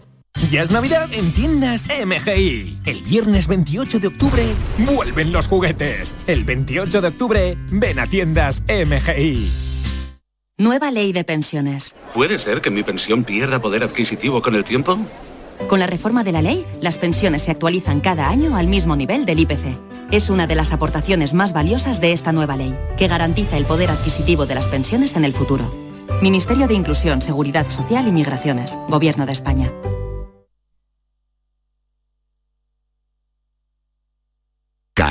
Ya es Navidad en tiendas MGI. El viernes 28 de octubre vuelven los juguetes. El 28 de octubre ven a tiendas MGI. Nueva ley de pensiones. ¿Puede ser que mi pensión pierda poder adquisitivo con el tiempo? Con la reforma de la ley, las pensiones se actualizan cada año al mismo nivel del IPC. Es una de las aportaciones más valiosas de esta nueva ley, que garantiza el poder adquisitivo de las pensiones en el futuro. Ministerio de Inclusión, Seguridad Social y Migraciones. Gobierno de España.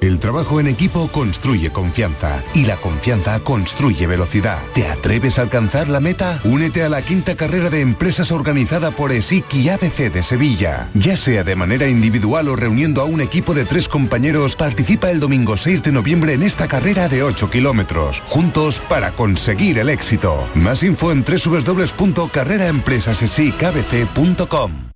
El trabajo en equipo construye confianza y la confianza construye velocidad. ¿Te atreves a alcanzar la meta? Únete a la quinta carrera de empresas organizada por ESIC y ABC de Sevilla. Ya sea de manera individual o reuniendo a un equipo de tres compañeros, participa el domingo 6 de noviembre en esta carrera de 8 kilómetros. Juntos para conseguir el éxito. Más info en www.carreraempresasesicabc.com.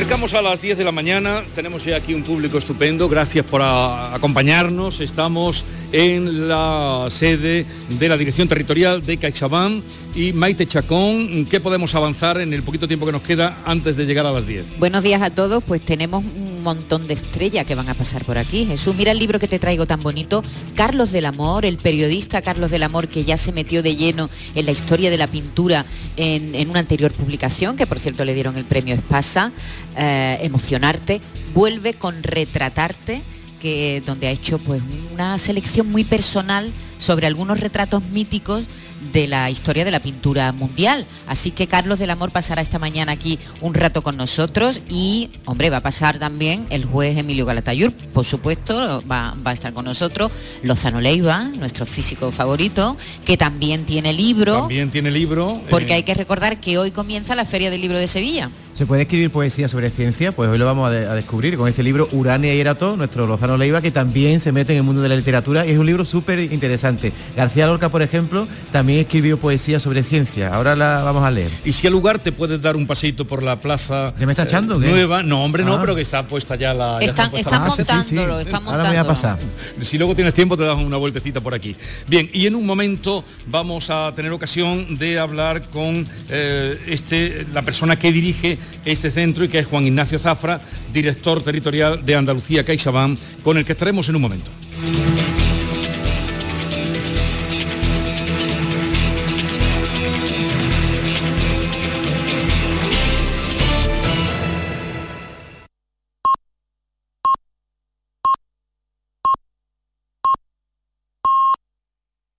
Acercamos a las 10 de la mañana, tenemos aquí un público estupendo, gracias por acompañarnos, estamos en la sede de la Dirección Territorial de CaixaBank. Y Maite Chacón, ¿qué podemos avanzar en el poquito tiempo que nos queda antes de llegar a las 10? Buenos días a todos, pues tenemos un montón de estrellas que van a pasar por aquí. Jesús, mira el libro que te traigo tan bonito, Carlos del Amor, el periodista Carlos del Amor que ya se metió de lleno en la historia de la pintura en, en una anterior publicación, que por cierto le dieron el premio Espasa, eh, Emocionarte, vuelve con Retratarte, que, donde ha hecho pues una selección muy personal sobre algunos retratos míticos de la historia de la pintura mundial. Así que Carlos del Amor pasará esta mañana aquí un rato con nosotros y, hombre, va a pasar también el juez Emilio Galatayur, por supuesto, va, va a estar con nosotros, Lozano Leiva, nuestro físico favorito, que también tiene libro, También tiene libro. porque eh, hay que recordar que hoy comienza la Feria del Libro de Sevilla. ¿Se puede escribir poesía sobre ciencia? Pues hoy lo vamos a, de- a descubrir con este libro Urania y Erato, nuestro Lozano Leiva, que también se mete en el mundo de la literatura y es un libro súper interesante. García Lorca, por ejemplo, también también escribió poesía sobre ciencia. Ahora la vamos a leer. Y si al lugar te puedes dar un paseito por la plaza ¿Qué me está echando? eh, qué? nueva. No, hombre, no, Ah. pero que está puesta ya la. ya Están, puesta están la mesa. montándolo, están Ahora me voy a pasar. Si luego tienes tiempo te das una vueltecita por aquí. Bien, y en un momento vamos a tener ocasión de hablar con eh, este, la persona que dirige este centro y que es Juan Ignacio Zafra, director territorial de Andalucía CaixaBank, con el que estaremos en un momento.